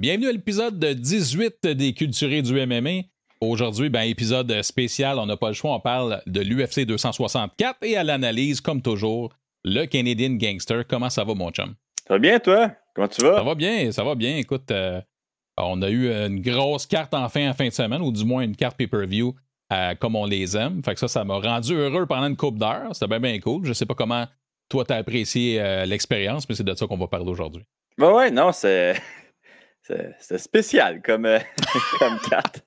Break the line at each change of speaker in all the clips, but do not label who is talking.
Bienvenue à l'épisode 18 des Culturés du MMA. Aujourd'hui, ben, épisode spécial, on n'a pas le choix, on parle de l'UFC 264 et à l'analyse, comme toujours, le Canadian Gangster. Comment ça va, mon chum?
Ça va bien, toi? Comment tu vas?
Ça va bien, ça va bien. Écoute, euh, on a eu une grosse carte en fin, en fin de semaine, ou du moins une carte pay-per-view euh, comme on les aime. Fait que ça, ça m'a rendu heureux pendant une coupe d'heure. C'était bien, bien cool. Je sais pas comment toi, tu as apprécié euh, l'expérience, mais c'est de ça qu'on va parler aujourd'hui.
Ben ouais, non, c'est. C'est spécial comme, euh, comme carte.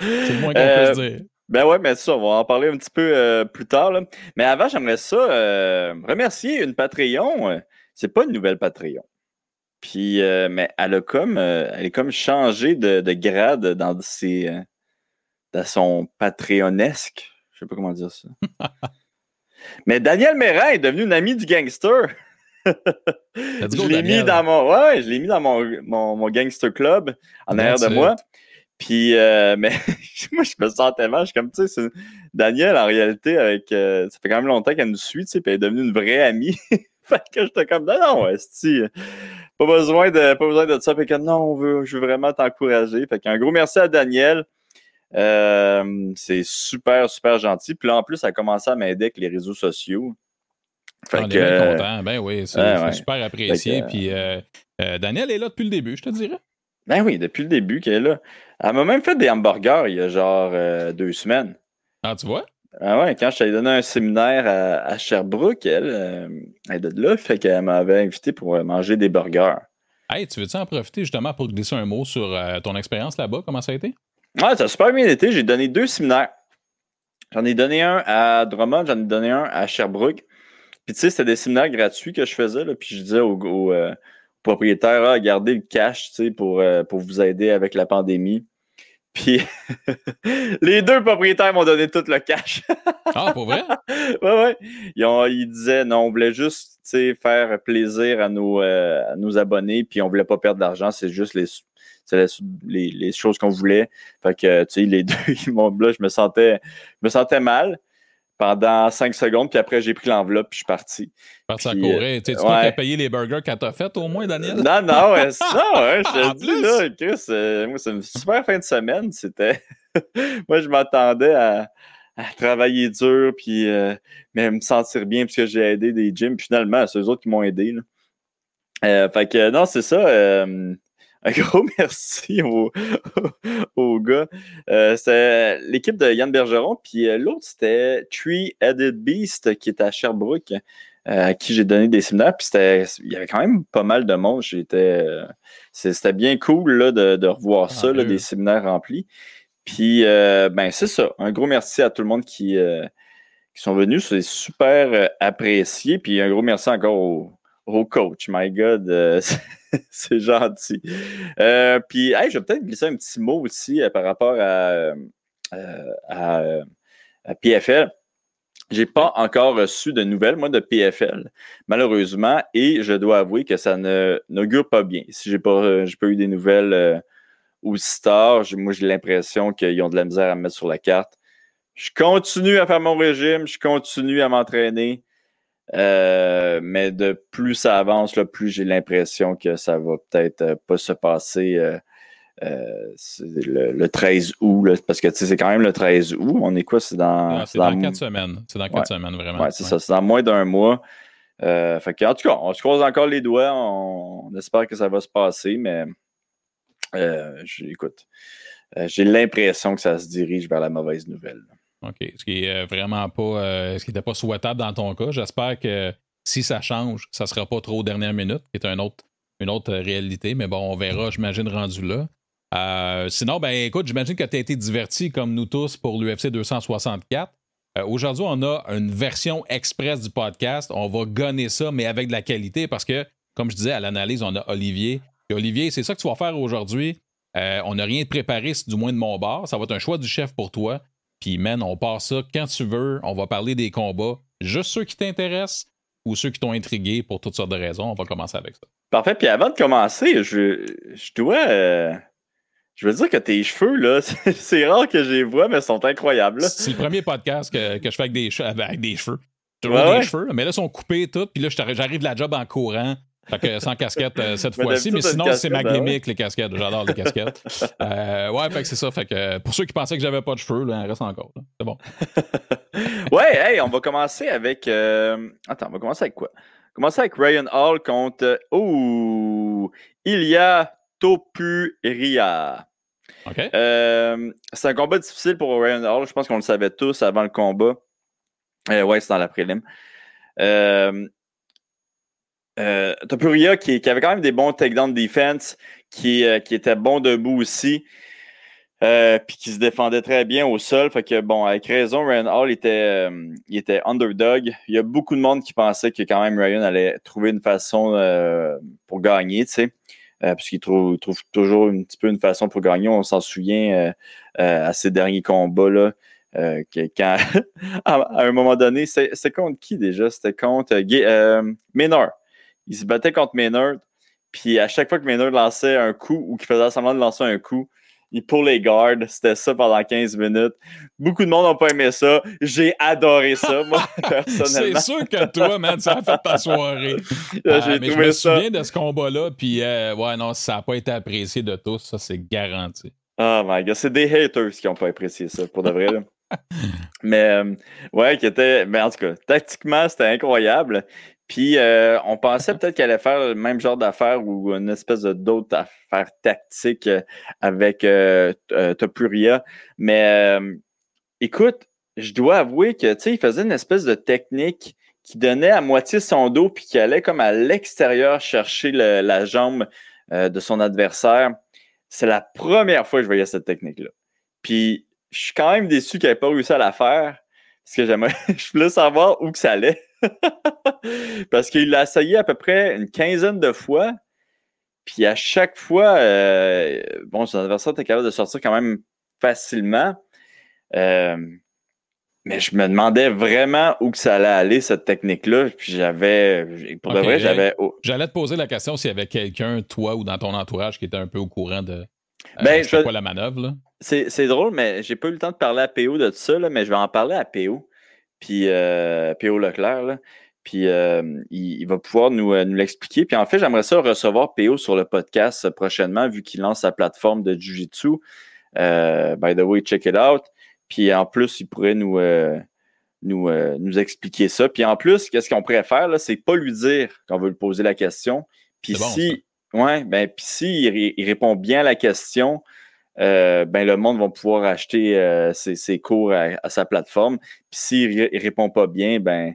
c'est le moins qu'on peut se dire.
Ben ouais, mais ça, on va en parler un petit peu plus tard. Là. Mais avant, j'aimerais ça remercier une Patreon. C'est pas une nouvelle Patreon. Puis, mais elle a comme, elle est comme changé de, de grade dans ses, dans son patreonesque. Je sais pas comment dire ça. Mais Daniel Mérin est devenu une amie du gangster. Je l'ai mis dans mon ouais, je l'ai mis dans mon, mon, gangster club en arrière de moi. Puis euh, mais moi je me sens tellement, je suis comme tu sais Daniel en réalité avec euh, ça fait quand même longtemps qu'elle nous suit, tu sais, puis elle est devenue une vraie amie. fait que j'étais comme non non, esti, pas besoin de pas besoin de ça fait que non, on veut je veux vraiment t'encourager. Fait qu'un gros merci à Daniel. Euh, c'est super, super gentil. Puis là, en plus, ça a commencé à m'aider avec les réseaux sociaux.
Fait On est bien content. Ben oui, c'est super apprécié. Puis euh, euh, Daniel est là depuis le début, je te dirais.
Ben oui, depuis le début qu'elle est là. Elle m'a même fait des hamburgers il y a genre deux semaines.
Ah, tu vois?
Ah ouais, quand je t'avais donné un séminaire à, Sherbrooke, elle, elle est de là, fait qu'elle m'avait invité pour manger des burgers.
Hey, tu veux-tu en profiter justement pour glisser un mot sur ton expérience là-bas? Comment ça a été?
Ouais, ça a super bien été. J'ai donné deux séminaires. J'en ai donné un à Drummond, j'en ai donné un à Sherbrooke. Puis tu sais, c'était des séminaires gratuits que je faisais. Là, puis je disais aux, au, euh, propriétaires, ah, gardez le cash tu sais, pour, euh, pour vous aider avec la pandémie. Puis les deux propriétaires m'ont donné tout le cash.
ah, pour vrai?
ouais, ouais. Ils, ont, ils disaient, non, on voulait juste faire plaisir à nos, euh, à nos abonnés, puis on voulait pas perdre d'argent, c'est juste les, c'est les, les, choses qu'on voulait. Fait que, tu sais, les deux, ils m'ont, là, je me sentais, je me sentais mal pendant cinq secondes, puis après, j'ai pris l'enveloppe, puis je suis parti.
Parti à courir. tu ouais. as payé les burgers quand t'as fait, au moins, Daniel?
Non, non, ouais, non, ouais, je te dis, là, Chris, euh, moi, c'est une super fin de semaine. C'était. moi, je m'attendais à, à, travailler dur, puis euh, mais me sentir bien, puisque j'ai aidé des gyms. Finalement, c'est eux autres qui m'ont aidé. Là. Euh, fait que, non, c'est ça. Euh, un gros merci aux, au gars. Euh, c'est l'équipe de Yann Bergeron, puis euh, l'autre, c'était Tree Headed Beast qui est à Sherbrooke, euh, à qui j'ai donné des séminaires. Puis il y avait quand même pas mal de monde. J'étais, c'était bien cool là, de, revoir ah, ça, là, des séminaires remplis. Puis, ben, c'est ça. Un gros merci à tout le monde qui, qui sont venus. C'est super apprécié. Puis, un gros merci encore au, au coach. My God. c'est gentil. Euh, puis, je vais peut-être glisser un petit mot aussi euh, par rapport à, euh, PFL. J'ai pas encore reçu de nouvelles, moi, de PFL, malheureusement, et je dois avouer que ça n'augure pas bien. Si j'ai pas, pas eu des nouvelles aussi tard, moi, j'ai l'impression qu'ils ont de la misère à me mettre sur la carte. Je continue à faire mon régime, je continue à m'entraîner. Euh, mais de plus ça avance, là, plus j'ai l'impression que ça va peut-être euh, pas se passer euh, le, 13 août, parce que c'est quand même le 13 août. On est quoi? C'est dans.
c'est dans, quatre semaines. C'est dans quatre semaines, vraiment.
Ouais, c'est ça. C'est dans moins d'un mois. fait que, en tout cas, on se croise encore les doigts. On, espère que ça va se passer, mais écoute, j'ai l'impression que ça se dirige vers la mauvaise nouvelle.
OK. Ce qui est euh, vraiment pas. Euh, ce qui n'était pas souhaitable dans ton cas. J'espère que si ça change, ça ne sera pas trop aux dernières minutes, qui est une autre, une autre réalité. Mais bon, on verra, j'imagine, rendu là. Euh, sinon, ben écoute, j'imagine que tu as été diverti comme nous tous pour l'UFC 264. Aujourd'hui, on a une version express du podcast. On va gonner ça, mais avec de la qualité parce que, comme je disais, à l'analyse, on a Olivier. Et Olivier, c'est ça que tu vas faire aujourd'hui. on n'a rien préparé, du moins de mon bord. Ça va être un choix du chef pour toi. Puis, man, on part ça quand tu veux. On va parler des combats. Juste ceux qui t'intéressent ou ceux qui t'ont intrigué pour toutes sortes de raisons. On va commencer avec ça.
Parfait. Puis avant de commencer, je, je dois. Euh, je veux dire que tes cheveux, là, c'est rare que je les vois, mais ils sont incroyables.
C'est le premier podcast que, que, je fais avec des, avec des cheveux. Toujours des cheveux, mais là, ils sont coupés tout. Puis là, j'arrive de la job en courant. Fait que sans casquette euh, cette fois-ci, mais sinon, c'est ma ben gimmick, les casquettes. J'adore les casquettes. Euh, ouais, fait que c'est ça. Fait que pour ceux qui pensaient que j'avais pas de cheveux, là, il reste encore. C'est bon.
ouais, hey, on va commencer avec. Euh, attends, on va commencer avec quoi? On va commencer avec Ryan Hall contre. Oh! Ilya Topuria.
OK.
c'est un combat difficile pour Ryan Hall. Je pense qu'on le savait tous avant le combat. ouais, c'est dans la prélim. Euh, euh, Topuria qui, avait quand même des bons takedown defense, qui, euh, qui était bon debout aussi, euh, puis qui se défendait très bien au sol. Fait que bon, avec raison, Ryan Hall était, euh, était underdog. Il y a beaucoup de monde qui pensait que quand même Ryan allait trouver une façon pour gagner, tu sais. puisqu'il trouve, trouve, toujours un petit peu une façon pour gagner. On s'en souvient à ses derniers combats-là. quand, à, un moment donné, c'était contre qui déjà? C'était contre euh, Maynard il se battait contre Maynard. Puis à chaque fois que Maynard lançait un coup ou qu'il faisait semblant de lancer un coup, il pour les gardes. C'était ça pendant 15 minutes. Beaucoup de monde n'ont pas aimé ça. J'ai adoré ça, moi, personnellement.
C'est sûr que toi, man, ça a fait ta soirée. Ah, mais je me souviens de ce combat-là, puis euh, ouais, non, ça n'a pas été apprécié de tous, ça, c'est garanti.
Oh my god, c'est des haters qui n'ont pas apprécié ça, pour de vrai. mais euh, ouais, qui était. Mais en tout cas, tactiquement, c'était incroyable. Puis euh, on pensait peut-être qu'elle allait faire le même genre d'affaires ou une espèce d'autre affaire tactique euh, avec euh, Topuria. Mais écoute, je dois avouer que tu sais, il faisait une espèce de technique qui donnait à moitié son dos puis qui allait comme à l'extérieur chercher la jambe de son adversaire. C'est la première fois que je voyais cette technique-là. Puis je suis quand même déçu qu'elle n'ait pas réussi à la faire. Parce que j'aimerais, je voulais savoir où que ça allait. Parce qu'il l'a essayé à peu près une quinzaine de fois. Puis à chaque fois, euh, bon, son adversaire était capable de sortir quand même facilement. Euh, mais je me demandais vraiment où que ça allait aller, cette technique-là. Puis j'avais, pour de vrai, j'avais.
J'allais te poser la question s'il y avait quelqu'un, toi ou dans ton entourage, qui était un peu au courant de.
Euh, ben,
quoi la manœuvre,
C'est drôle, mais j'ai pas eu le temps de parler à PO de tout ça, mais je vais en parler à PO puis euh, P.O. Leclerc. Là. Puis euh, il, va pouvoir nous, euh, nous l'expliquer. Puis en fait, j'aimerais ça recevoir PO sur le podcast prochainement, vu qu'il lance sa plateforme de Jiu-Jitsu. by the way, check it out. Puis en plus, il pourrait nous, nous, nous expliquer ça. Puis en plus, qu'est-ce qu'on pourrait faire, c'est pas lui dire qu'on veut lui poser la question. Puis si, ouais, ben, puis si il, répond bien à la question, euh, ben, le monde va pouvoir acheter euh, ses, cours à, sa plateforme. Puis s'il ne répond pas bien, ben,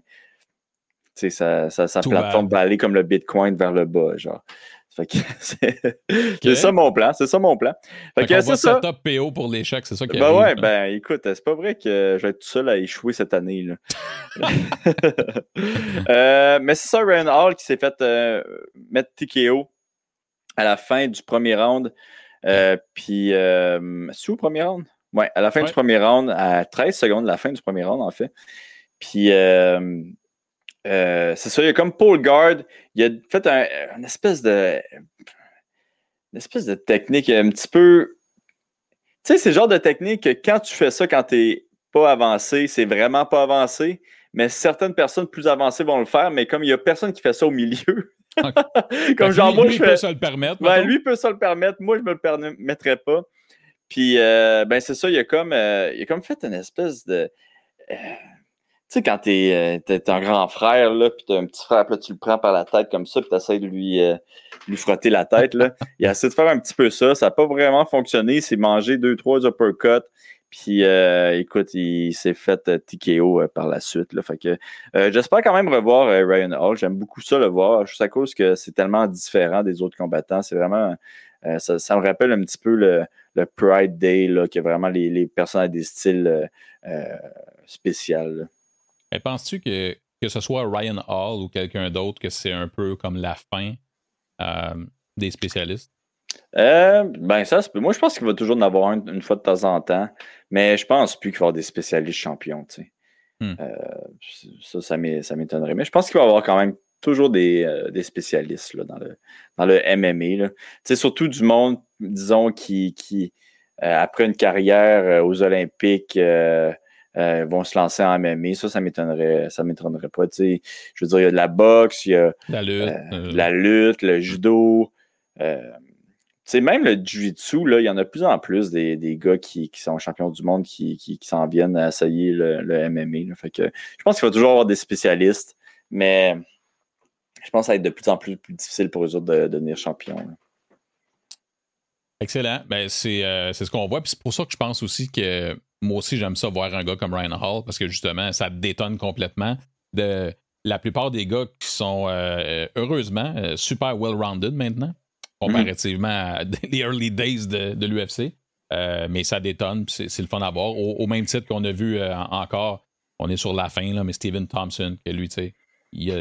sa, sa, plateforme va aller comme le Bitcoin vers le bas. Genre. c'est ça mon plan. C'est ça mon plan.
Fait, ça. top PO pour l'échec, c'est ça qui
Ben ouais, ben écoute, c'est pas vrai que je vais être tout seul à échouer cette année. Là. Euh, mais c'est ça, Ryan Hall qui s'est fait mettre TKO à la fin du premier round. Euh, puis, euh, au premier round? Ouais, à la fin du premier round, à 13 secondes de la fin du premier round, en fait. Puis, euh, c'est ça, il y a comme Paul Guard, il a fait un, une espèce de. Une espèce de technique un petit peu. Tu sais, c'est le genre de technique que quand tu fais ça quand tu n'es pas avancé, c'est vraiment pas avancé. Mais certaines personnes plus avancées vont le faire, mais comme il n'y a personne qui fait ça au milieu,
Comme genre, lui, moi, lui je peut se le permettre.
Lui peut se le permettre. Moi, je me le permettrais pas. Puis, euh, ben, c'est ça, il a comme, euh, il a comme fait une espèce de. Euh, tu sais, quand t'es es, un grand frère, là, puis t'as un petit frère, puis là, tu le prends par la tête comme ça, puis t'essaies de lui, lui frotter la tête, là. il a essayé de faire un petit peu ça. Ça n'a pas vraiment fonctionné. Il s'est mangé deux, trois uppercuts. Puis, euh, écoute, il s'est fait euh, TKO euh, par la suite. Là, j'espère quand même revoir Ryan Hall. J'aime beaucoup ça le voir, juste à cause que c'est tellement différent des autres combattants. C'est vraiment, ça, me rappelle un petit peu le, Pride Day, là, que vraiment les, les personnes ont des styles spéciaux.
Mais penses-tu que, que ce soit Ryan Hall ou quelqu'un d'autre, que c'est un peu comme la fin des spécialistes?
Euh, ben ça, moi je pense qu'il va toujours en avoir une fois de temps en temps, mais je pense plus qu'il va y avoir des spécialistes champions. Tu hmm. euh, ça, ça m'étonnerait. Mais je pense qu'il va y avoir quand même toujours des, euh, spécialistes là, dans, le, dans le MMA. Là. surtout du monde, disons, qui, qui après une carrière aux Olympiques euh, vont se lancer en MMA. Ça, ça m'étonnerait, ça m'étonnerait pas. Je veux dire, il y a de la boxe, il y a
la lutte,
la lutte le judo. Même le jiu-jitsu, il y en a de plus en plus des, des gars qui, sont champions du monde qui, s'en viennent à essayer le, le MMA. Je pense qu'il va toujours avoir des spécialistes, mais je pense que ça va être de plus en plus, difficile pour eux autres de, devenir champions.
Excellent. Ben, euh, c'est ce qu'on voit. C'est pour ça que je pense aussi que moi aussi, j'aime ça voir un gars comme Ryan Hall parce que justement, ça détonne complètement. De, la plupart des gars qui sont euh, heureusement euh, super well-rounded maintenant, comparativement à les early days de, l'UFC. mais ça détonne, c'est le fun à voir. Au, même titre qu'on a vu encore, on est sur la fin, là, mais Steven Thompson, que lui, tu sais, il,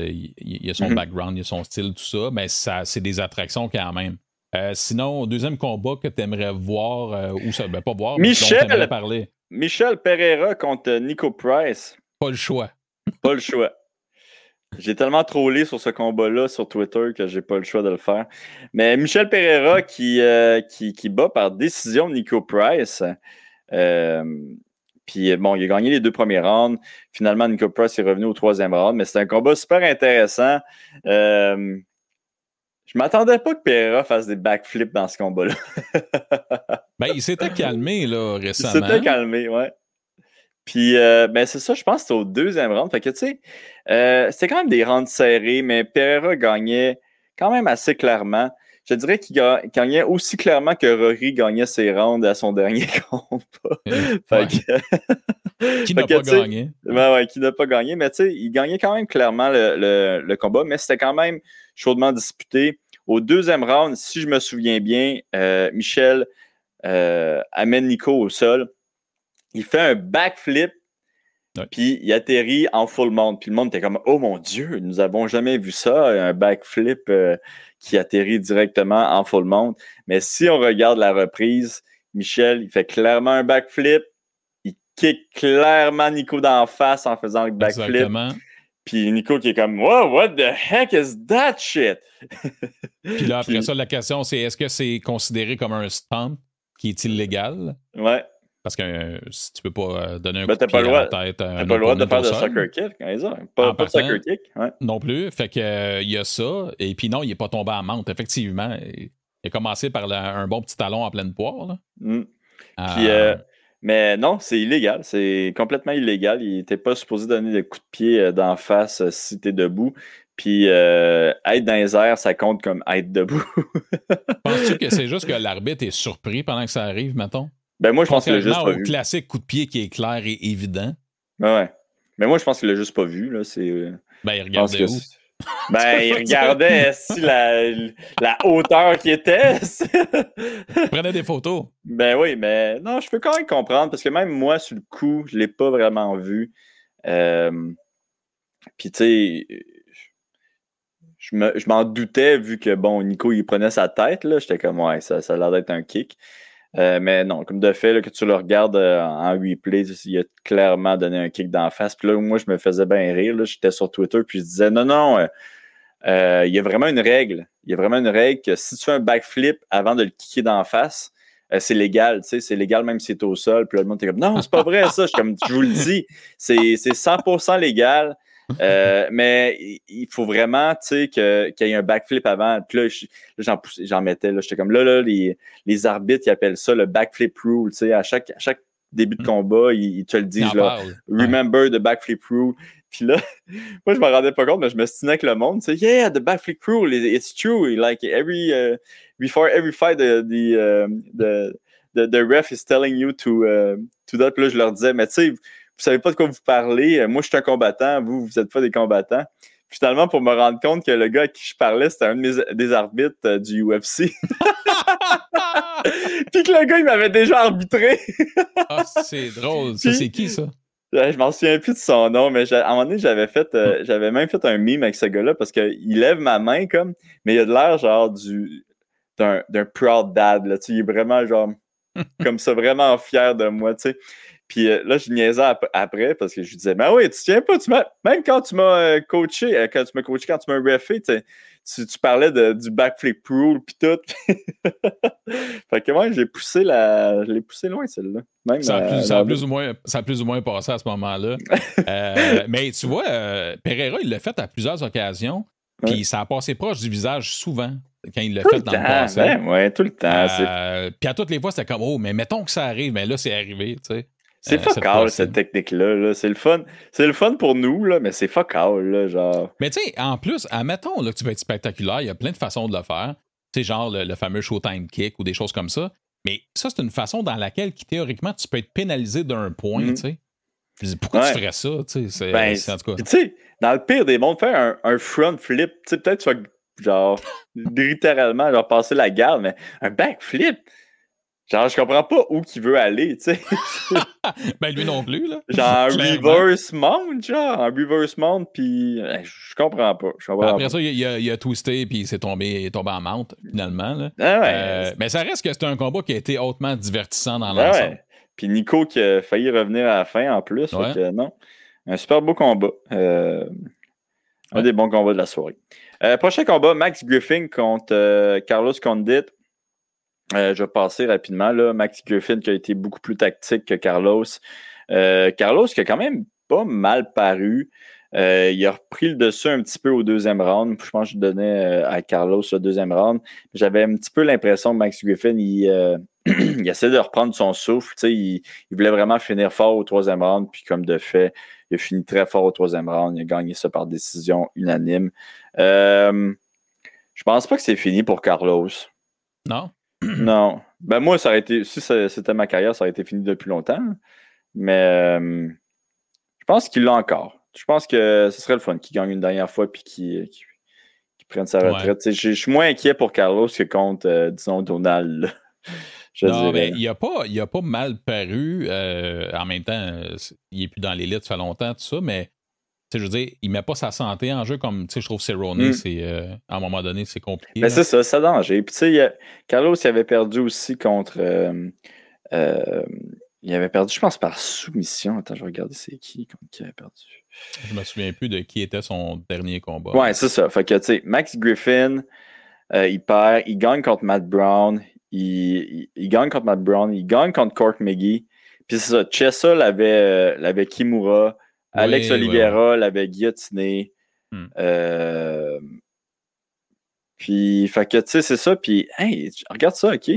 a, son mm-hmm. background, il a son style, tout ça, mais ça, c'est des attractions quand même. Euh, sinon, deuxième combat que tu aimerais voir, euh, ou ça, ben pas voir,
Michel,
mais parler.
Michel Pereira contre Nico Price.
Pas le choix.
Pas le choix. J'ai tellement trollé sur ce combat-là sur Twitter que j'ai pas le choix de le faire. Mais Michel Pereira qui, euh, qui, qui, bat par décision Nico Price. Puis bon, il a gagné les deux premiers rounds. Finalement, Nico Price est revenu au troisième round, mais c'est un combat super intéressant. Je m'attendais pas que Pereira fasse des backflips dans ce combat-là.
ben, il s'était calmé, là, récemment.
Il s'était calmé, ouais. Puis, euh, ben, c'est ça, je pense que c'était au deuxième round. Fait que, tu sais, euh, c'était quand même des rounds serrés, mais Pereira gagnait quand même assez clairement. Je dirais qu'il gagnait aussi clairement que Rory gagnait ses rounds à son dernier combat.
fait que, qui n'a pas gagné?
Ben ouais, qui n'a pas gagné. Mais tu sais, il gagnait quand même clairement le, le combat, mais c'était quand même chaudement disputé. Au deuxième round, si je me souviens bien, euh, Michel amène Nico au sol. Il fait un backflip, puis il atterrit en full monde. Puis le monde était comme Oh mon Dieu, nous n'avons jamais vu ça, un backflip euh, qui atterrit directement en full monde. Mais si on regarde la reprise, Michel, il fait clairement un backflip. Il kick clairement Nico d'en face en faisant le backflip. Exactement. Puis Nico qui est comme Wow, what the heck is that shit?
Puis là, après ça, la question, c'est est-ce que c'est considéré comme un stunt qui est illégal?
Ouais.
Parce que euh, si tu peux pas euh, donner un
ben,
coup de pied
à
la tête.
T'as pas le droit de faire de soccer kick, hein, pas, pas de soccer kick. Ouais.
Non plus. Fait que euh, il y a ça. Et puis non, il n'est pas tombé à menthe. Effectivement, il a commencé par un bon petit talon en pleine poire. Là.
Mm. Puis mais non, c'est illégal. C'est complètement illégal. Il n'était pas supposé donner des coups de pied euh, d'en face euh, si tu es debout. Puis euh, être dans les airs, ça compte comme être debout.
Penses-tu que c'est juste que l'arbitre est surpris pendant que ça arrive, mettons?
Ben moi, je pense qu'il l'a juste pas
vu. classique coup de pied qui est clair et évident.
Ouais, ouais. Mais moi, je pense qu'il l'a juste pas vu. Là.
Ben, il regardait où?
Ben, il regardait si la, la hauteur qui était?
il prenait des photos.
Ben oui, mais non, je peux quand même comprendre parce que même moi, sur le coup, je ne l'ai pas vraiment vu. Euh, puis, tu sais, je m'en doutais vu que, bon, Nico, il prenait sa tête. J'étais comme, ouais, ça, ça a l'air d'être un kick. Euh, mais non, comme de fait, que tu le regardes euh, en replay, il a clairement donné un kick d'en face. Puis là, moi, je me faisais bien rire. J'étais sur Twitter, puis je disais non, non, euh, il y a vraiment une règle. Il y a vraiment une règle que si tu fais un backflip avant de le kicker d'en face, c'est légal, tu sais, c'est légal même si c'est au sol. Puis là, le monde est comme non, c'est pas vrai ça. Je, comme, je vous le dis, c'est 100% légal. Euh, mais il faut vraiment, tu sais, qu'il y ait un backflip avant. Puis là, j'en mettais, là, j'étais comme là, là, les, les arbitres, ils appellent ça le backflip rule, tu sais, à chaque, chaque début de mm. combat, ils, te le disent, là, remember the backflip rule. Puis là, moi, je me rendais pas compte, mais je me stinais avec le monde. Tu sais, yeah, the backflip rule, it's true. Like every, uh, before every fight, the, the, the, the, ref is telling you to, uh, to that. Puis là, je leur disais, mais tu sais, vous savez pas de quoi vous parlez. Euh, moi, je suis un combattant, vous, vous n'êtes pas des combattants. Finalement, pour me rendre compte que le gars à qui je parlais, c'était un des arbitres euh, du UFC. Puis que le gars, il m'avait déjà arbitré.
ah, c'est drôle. Ça, c'est qui, ça?
Je m'en souviens plus de son nom, mais à un moment donné, j'avais fait, euh, ah. j'avais même fait un mime avec ce gars-là parce qu'il lève ma main comme, mais il a de l'air genre du d'un proud dad. Là, il est vraiment genre comme ça, vraiment fier de moi. Tu sais. Puis euh, là, je niaisais après parce que je lui disais, mais oui, tu tiens pas, tu même quand tu m'as euh, coaché, euh, quand tu m'as coaché, quand tu m'as refé, tu, tu, parlais de, du backflip rule puis tout. fait que moi, j'ai poussé la. Je l'ai poussé loin, celle-là.
ça, a plus, ou moins, ça plus ou moins passé à ce moment-là. mais tu vois, Pereira, il l'a fait à plusieurs occasions. Puis ça a passé proche du visage souvent quand il l'a fait dans le passé.
Ben, ouais, tout le temps.
puis à toutes les fois, c'était comme, oh, mais mettons que ça arrive, mais là, c'est arrivé, tu sais.
C'est euh, fuck cette technique-là. c'est le fun. C'est le fun pour nous, là, mais c'est fuck là, genre.
Mais tu sais, en plus, admettons là, que tu peux être spectaculaire, il y a plein de façons de le faire. Tu sais, genre le, fameux showtime kick ou des choses comme ça. Mais ça, c'est une façon dans laquelle, théoriquement, tu peux être pénalisé d'un point, mm-hmm. tu sais. Pourquoi tu ferais ça? Tu sais,
ben, en tout cas. Tu sais, dans le pire des mondes, faire un, front flip, tu sais, peut-être tu vas, genre, littéralement, genre, passer la garde, mais un backflip, Genre, je comprends pas où il veut aller, tu sais.
ben, lui non plus, là.
Genre, un reverse mount, genre, un reverse mount, puis je comprends pas.
Après ça, il a, il a, twisté, puis il s'est tombé, tombé en mount, finalement. Là.
Ah ouais, euh,
mais ça reste que c'était un combat qui a été hautement divertissant dans l'ensemble. Ouais.
Puis Nico qui a failli revenir à la fin en plus. Fait que, non. Un super beau combat. Euh, un des bons combats de la soirée. Euh, prochain combat, Max Griffin contre Carlos Condit. Euh, je vais passer rapidement. Là. Max Griffin qui a été beaucoup plus tactique que Carlos. Euh, Carlos qui a quand même pas mal paru. Euh, il a repris le dessus un petit peu au deuxième round. Je pense que je donnais à Carlos le deuxième round. J'avais un petit peu l'impression que Max Griffin, il, il essaie de reprendre son souffle. Il, il, voulait vraiment finir fort au troisième round. Puis comme de fait, il a fini très fort au troisième round. Il a gagné ça par décision unanime. Je pense pas que c'est fini pour Carlos.
Non?
non. Ben moi, ça aurait été. Si c'était ma carrière, ça aurait été fini depuis longtemps. Mais euh, je pense qu'il l'a encore. Je pense que ce serait le fun qu'il gagne une dernière fois puis qu'il prenne sa retraite. Je suis moins inquiet pour Carlos que contre, euh, disons, Donald.
non, mais il n'a pas, a pas mal paru. Euh, en même temps, il n'est plus dans l'élite, ça fait longtemps, tout ça, mais je veux dire, il met pas sa santé en jeu comme, tu sais, je trouve Cerrone, mm. c'est, euh, à un moment donné, c'est compliqué.
Mais c'est ça, c'est danger. Puis, tu sais, Carlos, il avait perdu aussi contre. Euh, euh, il avait perdu, je pense, par soumission. Attends, je vais regarder c'est qui contre qui avait perdu.
Je me souviens plus de qui était son dernier combat.
Ouais, c'est ça. Fait que, tu sais, Max Griffin, il perd, il gagne contre Matt Brown, il, il, gagne contre Matt Brown, il gagne contre Cork McGee. Puis c'est ça, Chessa l'avait Kimura. Alex Oliveira l'avait guillotiné. Hmm. Euh, puis, fait que, tu sais, c'est ça. Puis, hey, regarde ça, OK?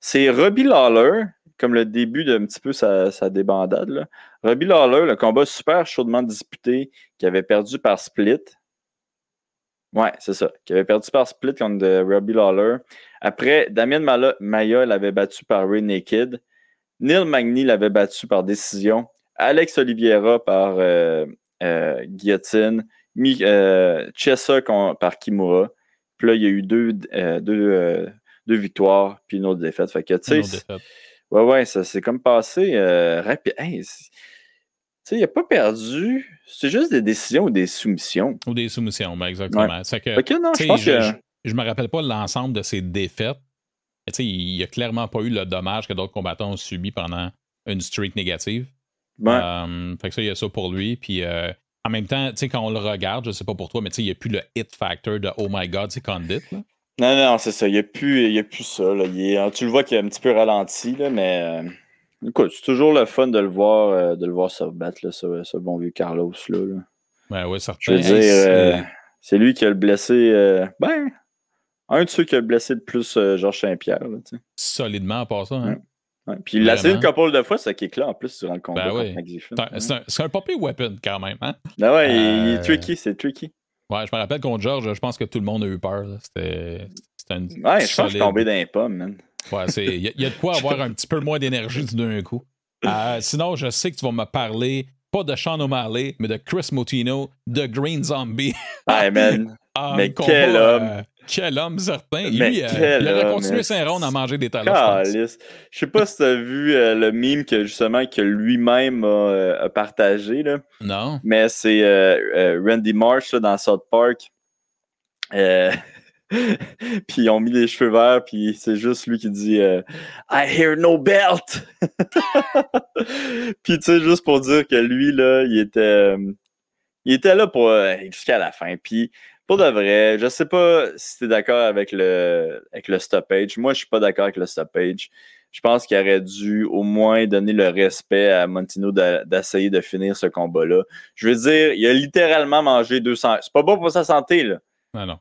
C'est Robbie Lawler, comme le début d'un petit peu sa, débandade. Là. Robbie Lawler, le combat super chaudement disputé, qui avait perdu par split. Ouais, c'est ça. Qui avait perdu par split contre Robbie Lawler. Après, Damien Maya l'avait battu par Ray Naked. Neil Magny l'avait battu par décision. Alex Oliveira par euh, euh, guillotine, euh, Chessa par Kimura. Puis là, il y a eu deux, deux, victoires, puis une autre défaite. Fait que, tu sais, ouais, ouais, ça s'est comme passé rapide. tu sais, il n'a pas perdu. C'est juste des décisions ou des soumissions.
Ou des soumissions, ben exactement. Que, non, je, pense que... je, me rappelle pas l'ensemble de ces défaites. Mais il n'a clairement pas eu le dommage que d'autres combattants ont subi pendant une streak négative. Euh, fait que ça, il y a ça pour lui. Puis euh, en même temps, tu sais, quand on le regarde, je sais pas pour toi, mais tu sais, il n'y a plus le hit factor de Oh my God, c'est Condit. Là.
Non, non, c'est ça. Il n'y a, plus, a plus ça. Là. Il tu le vois qu'il est un petit peu ralenti, là, mais euh, écoute, c'est toujours le fun de le voir, de le voir se rebattre, là, ce, bon vieux Carlos. Là, là.
Ouais, ouais, certain.
Je veux dire, c'est lui qui a le blessé. ben, un de ceux qui a le blessé le plus Georges Saint-Pierre.
Solidement à part ça. Hein?
Puis il l'a essayé une couple de fois, ce kick-là, en plus, durant le combat.
Ben. C'est un, un poppy weapon, quand même. Hein?
Ben ouais, il, est euh, tricky, c'est tricky.
Ouais, je me rappelle contre George, je pense que tout le monde a eu peur. C'était
un. Ouais, je pense que je suis tombé dans les pommes, man.
Ouais, il y, a de quoi avoir un petit peu moins d'énergie d'un coup. Euh, sinon, je sais que tu vas me parler, pas de Sean O'Malley, mais de Chris Motino, de Green Zombie.
Hey, man. Ah, mais quel homme! Euh,
quel homme certain. Lui, euh, il aurait continué Saint-Ron à manger des talons.
Je sais pas si tu as vu euh, le mime que justement que lui-même a, euh, partagé. Là.
Non.
Mais c'est Randy Marsh dans South Park. puis ils ont mis les cheveux verts, puis c'est juste lui qui dit euh, I hear no belt. puis tu sais, juste pour dire que lui, là, il était, il était là pour jusqu'à la fin. Puis pour de vrai, je sais pas si tu es d'accord avec le, avec le stoppage. Moi, je suis pas d'accord avec le stoppage. Je pense qu'il aurait dû au moins donner le respect à Montino d'essayer de finir ce combat-là. Je veux dire, il a littéralement mangé 200. C'est pas bon pour sa santé, là.
Ah non.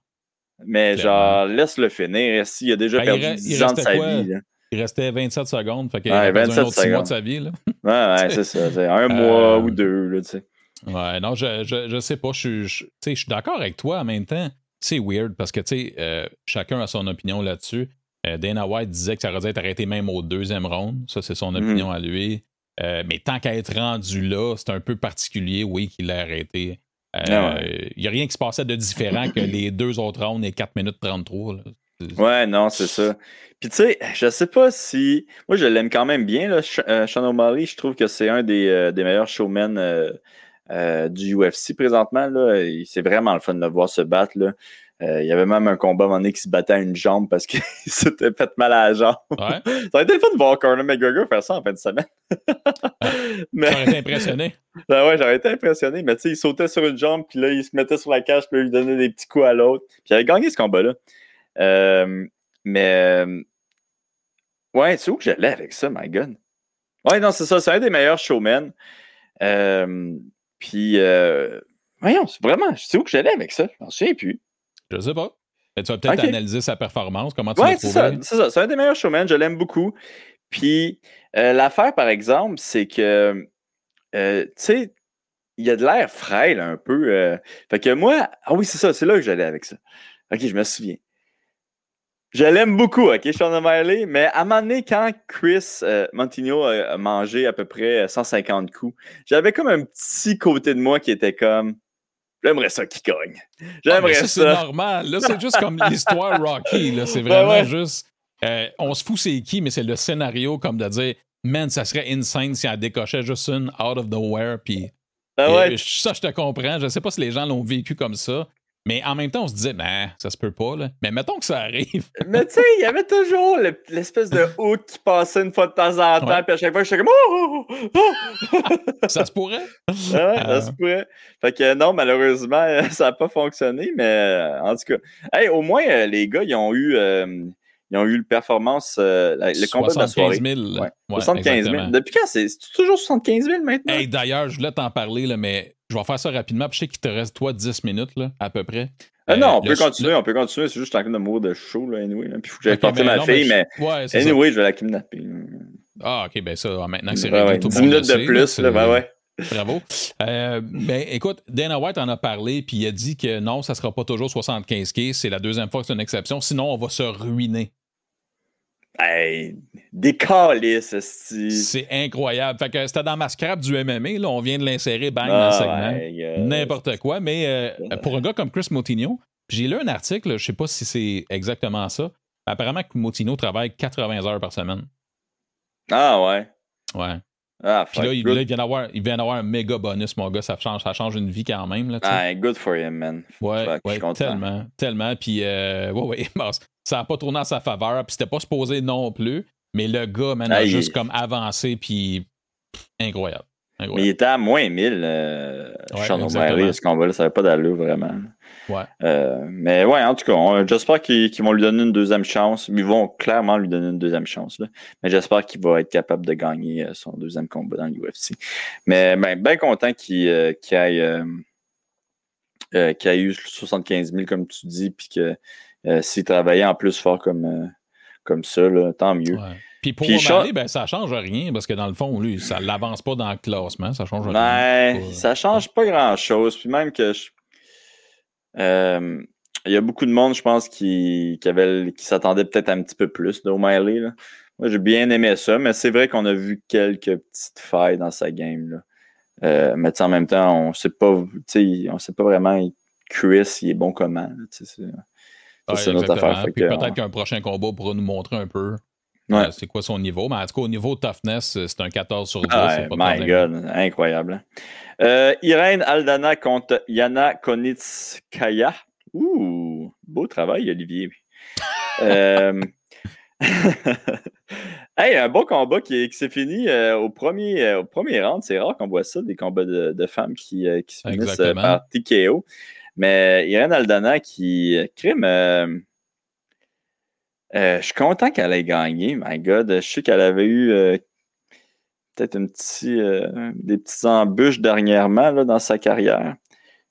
Mais genre, laisse-le finir. S'il a déjà ben, perdu 10 ans de sa vie.
Il restait 27 secondes. Fait qu'il ouais, 27 un autre 6 mois de sa vie. Là.
Ouais, ouais, c'est ça. Un mois euh, ou deux. Là, tu sais.
Ouais, non, je, je, je sais pas. Je, je, je suis d'accord avec toi en même temps. C'est weird parce que, euh, chacun a son opinion là-dessus. Euh, Dana White disait que ça aurait dû être arrêté même au deuxième round. Ça, c'est son mhm. opinion à lui. mais tant qu'à être rendu là, c'est un peu particulier, oui, qu'il l'a arrêté. Il ah n'y a rien qui se passait de différent que les deux autres rounds et 4 minutes 33. Là.
Ouais, non, c'est ça. Puis tu sais, je sais pas si. Moi, je l'aime quand même bien, là, euh, Sean O'Malley. Je trouve que c'est un des, euh, des, meilleurs showmen euh, du UFC présentement. C'est vraiment le fun de le voir se battre. Là. il y avait même un combat à un moment donné qui se battait à une jambe parce qu'il s'était fait mal à la jambe. Ouais. ça aurait été le fun de voir Conor McGregor faire ça en fin de semaine.
mais... J'aurais été impressionné.
Ben ouais, j'aurais été impressionné. Mais tu sais, il sautait sur une jambe, puis là, il se mettait sur la cage, puis il lui donnait des petits coups à l'autre. Puis il avait gagné ce combat-là. Euh, mais euh, ouais, c'est où que j'allais avec ça, my God? Ouais, non, c'est ça, c'est un des meilleurs showmen. Euh, puis, voyons, c'est vraiment, c'est où que j'allais avec ça? Je m'en souviens plus.
Je sais pas. Mais tu vas peut-être analyser sa performance. Comment tu
ouais, c'est ça, c'est ça. C'est un des meilleurs showmen. Je l'aime beaucoup. Puis, l'affaire, par exemple, c'est que, tu sais, il y a de l'air frêle un peu. fait que moi, ah oui, c'est ça, c'est là que j'allais avec ça. OK, je me souviens. Je l'aime beaucoup, OK, Sean O'Malley, mais à un moment donné, quand Chris euh, Montigno a, mangé à peu près 150 coups, j'avais comme un petit côté de moi qui était comme J'aimerais ça qu'il cogne. J'aimerais ça.
C'est normal. Là, c'est juste comme l'histoire Rocky. Là. C'est vraiment juste. Euh, on se fout c'est qui, mais c'est le scénario comme de dire Man, ça serait insane si elle décochait juste une out of nowhere. Puis.
Ah ouais.
ça, je te comprends. Je sais pas si les gens l'ont vécu comme ça. Mais en même temps, on se disait, ben, ça se peut pas, là. Mais mettons que ça arrive.
Mais tu sais, il y avait toujours l'espèce de hook qui passait une fois de temps en temps, puis à chaque fois, je suis comme, oh, oh, oh,
ça se pourrait?
ouais, ça se pourrait. Fait que non, malheureusement, ça n'a pas fonctionné, mais euh, en tout cas, hey, au moins, euh, les gars, ils ont eu. Euh, ils ont eu le performance, le combat de la soirée.
000.
Ouais. 75 000. Depuis quand? C'est toujours 75 000 maintenant?
Hey, D'ailleurs, je voulais t'en parler, là, mais je vais faire ça rapidement. Je sais qu'il te reste, toi, 10 minutes, là, à peu près.
Ah non, on peut continuer, on peut continuer. C'est juste en train de mourir de chaud, là, anyway. Puis il faut que j'aille porter ma fille, mais, ouais, anyway, je vais la kidnapper.
Ah, ok, ben ça, maintenant que c'est
réglé, ouais, tout 10 minutes de plus, là, ben ouais.
Bravo. Euh, ben, écoute, Dana White en a parlé, puis il a dit que non, ça ne sera pas toujours 75 k C'est la deuxième fois que c'est une exception. Sinon, on va se ruiner.
Hey, des calices,
C'est incroyable. Fait que c'était dans ma scrap du MMA, là, on vient de l'insérer, bang, dans le segment. N'importe quoi. Mais euh, pour un gars comme Chris Moutinho, j'ai lu un article, je sais pas si c'est exactement ça. Apparemment que Moutinho travaille 80 heures par semaine.
Ah ouais.
Ouais. Ah, Puis là, il, vient d'avoir, il vient d'avoir un méga bonus, mon gars. Ça change, ça change une vie quand même. Là,
ah, good for him, man.
Ouais, ouais tellement, tellement. Puis, euh, ouais, ouais, ça n'a pas tourné en sa faveur. Puis, c'était pas supposé non plus. Mais le gars, man, a juste comme avancé. Puis, incroyable.
Mais il était à moins 1000, euh, ouais, ce combat-là. Ça n'avait pas d'allure, vraiment.
Ouais.
Euh, mais ouais, en tout cas, j'espère qu'ils vont lui donner une deuxième chance. Ils vont clairement lui donner une deuxième chance. Là. Mais j'espère qu'il va être capable de gagner euh, son deuxième combat dans l'UFC. Mais ben, bien content qu'il euh, aille, ait eu 75 000, comme tu dis, puis que s'il travaillait en plus fort comme, comme ça, tant mieux.
Puis pour O'Malley, ben, ça change rien parce que dans le fond, lui, ça l'avance pas dans le classement. Ça change rien.
Ben, ça change pas grand-chose. Puis même que je, euh, il y a beaucoup de monde, je pense, qui, qui, qui s'attendait peut-être un petit peu plus d'O'Malley. Moi, j'ai bien aimé ça, mais c'est vrai qu'on a vu quelques petites failles dans sa game. Là. Euh, mais en même temps, on sait pas, on sait pas vraiment Chris, il est bon comment. C'est
notre affaire. Peut-être qu'un prochain combat pourra nous montrer un peu euh, c'est quoi son niveau. Mais en tout cas, au niveau toughness, c'est un 14 sur 10.
Ah, my God, incroyable. Hein. Euh, Irène Aldana contre Yana Konitskaya. Ouh, beau travail, Olivier. euh... hey, un bon combat qui, s'est fini euh, au, premier, euh, au premier round. C'est rare qu'on voit ça, des combats de, femmes qui, euh, qui se finissent par TKO. Mais Irène Aldana qui crime. je suis content qu'elle ait gagné. My God, je sais qu'elle avait eu peut-être un petit, des petites embûches dernièrement dans sa carrière.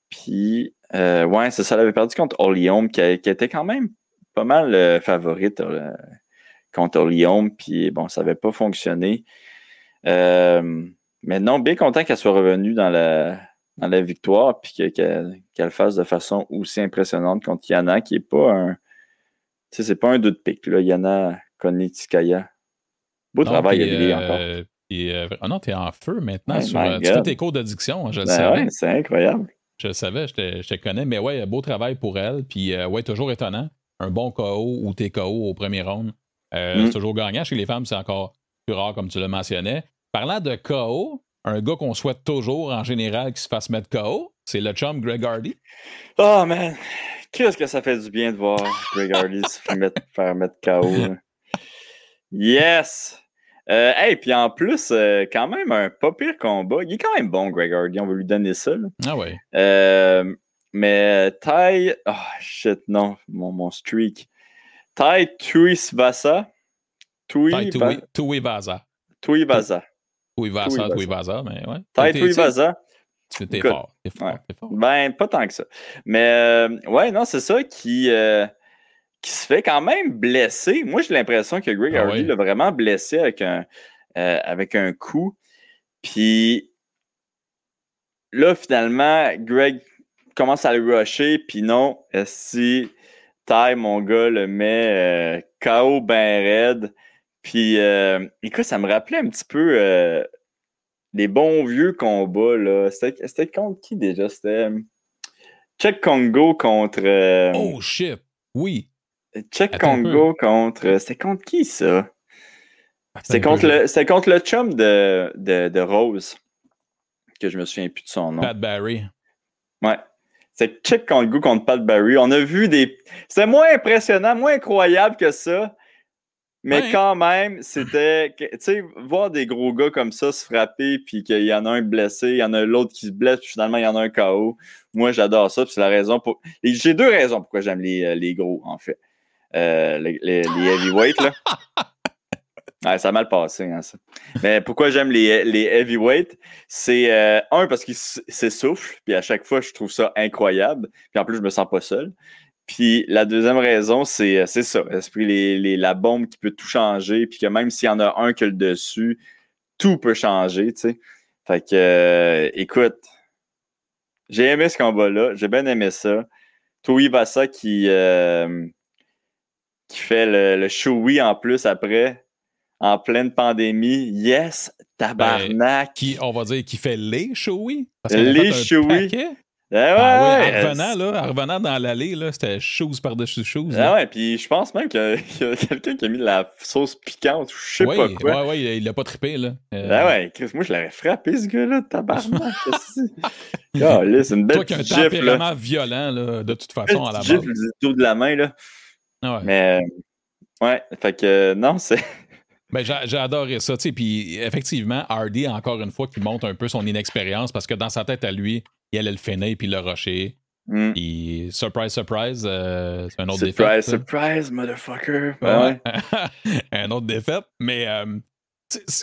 Puis, ouais, c'est ça, elle avait perdu contre Olium, qui, qui, était quand même pas mal favorite contre Lyon, puis bon, ça n'avait pas fonctionné. Euh, mais non, bien content qu'elle soit revenue dans la, dans la victoire, puis qu'elle fasse de façon aussi impressionnante contre Yana, qui n'est pas un. Tu sais, c'est pas un doute pic, là. Yana Konitskaya. Beau travail, Emily, euh, encore.
Euh, ah non, t'es en feu maintenant. sur, tu fais tes cours d'addiction, je le ben
c'est incroyable.
Je le savais, je te, je te, connais, mais ouais, beau travail pour elle. Puis, ouais, toujours étonnant. Un bon KO ou TKO au premier round. Euh, mm. C'est toujours gagnant. Chez les femmes, c'est encore plus rare, comme tu le mentionnais. Parlant de KO, un gars qu'on souhaite toujours en général qui se fasse mettre KO, c'est le chum Greg Hardy.
Oh man, qu'est-ce que ça fait du bien de voir Greg Hardy se faire mettre, KO. Yes! Euh, hey, puis en plus, euh, quand même, un pas pire combat. Il est quand même bon, Greg Hardy. On va lui donner ça.
Ah ouais.
mais Ty. Oh shit, non, mon, mon streak. Tai Tuivasa.
Tuivasa.
Tuivasa.
Tuivasa, Tuivasa, mais ouais.
Tai Tuivasa.
T'es fort, t'es fort, fort,
Ben, pas tant que ça. Mais euh, ouais, non, c'est ça qui, euh, qui se fait quand même blesser. Moi, j'ai l'impression que Greg ah Hardy l'a vraiment blessé avec un, euh, avec un coup. Puis là, finalement, Greg commence à le rusher, puis non, si taille, mon gars, le met KO ben raide. Puis, euh, écoute, ça me rappelait un petit peu euh, les bons vieux combats. là. C'était contre qui déjà? C'était Check Congo contre.
oh shit! Oui.
Check Congo contre. C'était contre qui ça? C'était contre, le, contre le chum de, de, de, Rose, que je me souviens plus de son nom.
Pat Barry.
Ouais. C'est check goût contre Pat Barry. On a vu des. C'est moins impressionnant, moins incroyable que ça. Mais quand même, c'était. Tu sais, voir des gros gars comme ça se frapper, puis qu'il y en a un blessé, il y en a l'autre qui se blesse, puis finalement, il y en a un KO. Moi, j'adore ça, puis c'est la raison pour. J'ai deux raisons pourquoi j'aime les, euh, les, gros, en fait. Euh, les, les, les heavyweights, là. ça a mal passé, hein, ça. Mais pourquoi j'aime les, les heavyweights? C'est euh, un, parce qu'ils s'essoufflent, puis à chaque fois, je trouve ça incroyable. Puis en plus, je me sens pas seul. Puis la deuxième raison, c'est euh, ça. Les, les, la bombe qui peut tout changer, puis que même s'il y en a un qui a le dessus, tout peut changer, tu sais. Fait que, euh, écoute, j'ai aimé ce combat-là. J'ai bien aimé ça. Toui Vassa qui, qui fait le, le showy en plus après en pleine pandémie. Yes, tabarnak.
Ben, qui, on va dire, qui fait les showies.
Les showies.
Ouais, ah, oui, en revenant, là, en revenant dans l'allée, là, c'était shoes par-dessus shoes.
Ah ouais, puis je pense même qu'il y a, quelqu'un qui a mis de la sauce piquante ou je sais pas quoi.
Ouais, ouais, il l'a pas trippé, là.
Euh... Ah ouais, Chris, moi je l'aurais frappé, ce gars-là, tabarnak. oh, là, c'est? Une belle Toi qui as un tempérament
violent, là, de toute façon, à la base.
Du dos de la main, là. Ah ouais. Mais, ouais, fait que, non, c'est...
Ben, j'ai adoré ça. Puis effectivement, Hardy, encore une fois, qui montre un peu son inexpérience parce que dans sa tête à lui, il allait le finir puis le rusher. Mm. surprise, surprise, euh, c'est un autre
défaite. Surprise, surprise, motherfucker.
Ouais. un autre défaite. Mais euh,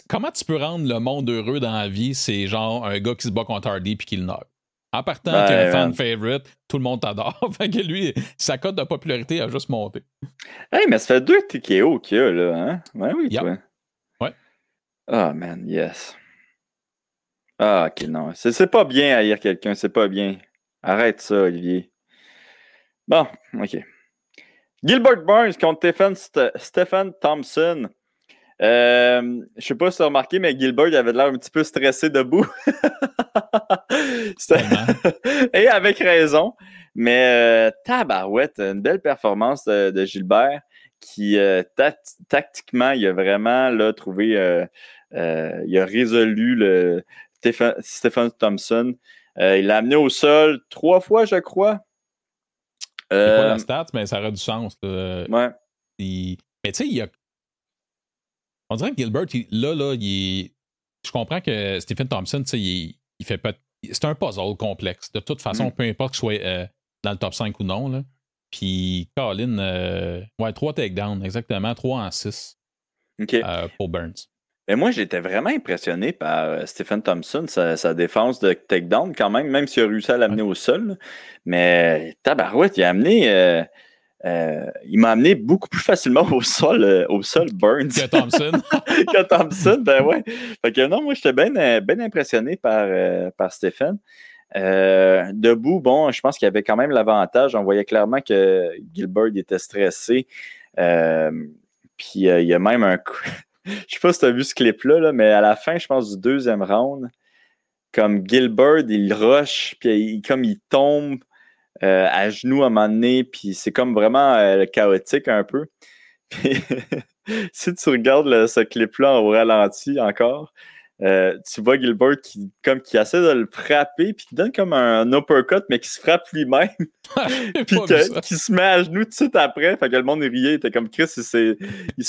comment tu peux rendre le monde heureux dans la vie? C'est genre un gars qui se bat contre Hardy puis qui le knock. En partant ben, qu'un fan favorite, tout le monde t'adore. fait que lui, sa cote de popularité a juste monté.
Hey, mais ça fait deux TKO qu'il y a, là, hein? Ouais, oui,
toi. Ouais.
Ah, oh, man, yes. Ah, ok, non. C'est pas bien haïr quelqu'un, c'est pas bien. Arrête ça, Olivier. Bon, ok. Gilbert Burns contre Stephen Thompson. Euh, je sais pas si tu as remarqué, mais Gilbert avait l'air un petit peu stressé debout. Et avec raison. Mais euh, tabarouette, une belle performance de, Gilbert qui, euh, tactiquement, il a vraiment là, trouvé, euh, il a résolu le Stephen, Thompson. il l'a amené au sol trois fois, je crois.
Euh... pas la stat, mais ça aurait du sens. Ouais. Mais tu sais, il y a. On dirait que Gilbert, là, là, il je comprends que Stephen Thompson, il, il fait pas. C'est un puzzle complexe. De toute façon, mm. peu importe qu'il soit euh, dans le top 5 ou non. Là. Puis Colin, euh, ouais, 3 takedowns, exactement, 3 en 6 euh, pour Burns.
Mais moi, j'étais vraiment impressionné par Stephen Thompson, sa, défense de takedown quand même, même s'il a réussi à l'amener au sol. Mais tabarouette, il a amené euh, il m'a amené beaucoup plus facilement au sol, euh, au sol Burns.
Que Thompson.
que Thompson, ben ouais. Fait que non, moi, j'étais bien euh, ben impressionné par, par Stéphane. debout, bon, je pense qu'il y avait quand même l'avantage. On voyait clairement que Gilbert était stressé. puis il y a même un coup. je sais pas si tu as vu ce clip-là, là, mais à la fin, je pense, du deuxième round, comme Gilbert, il rush, puis comme il tombe euh, à genoux à un moment donné, puis c'est comme vraiment euh, chaotique un peu. si tu regardes ce clip-là au ralenti encore, euh, tu vois Gilbert qui, comme, qui essaie de le frapper, puis qui donne comme un, uppercut, mais qui se frappe lui-même. puis qui se met à genoux tout de suite après. Fait que le monde riait, il était comme Chris, il s'est, il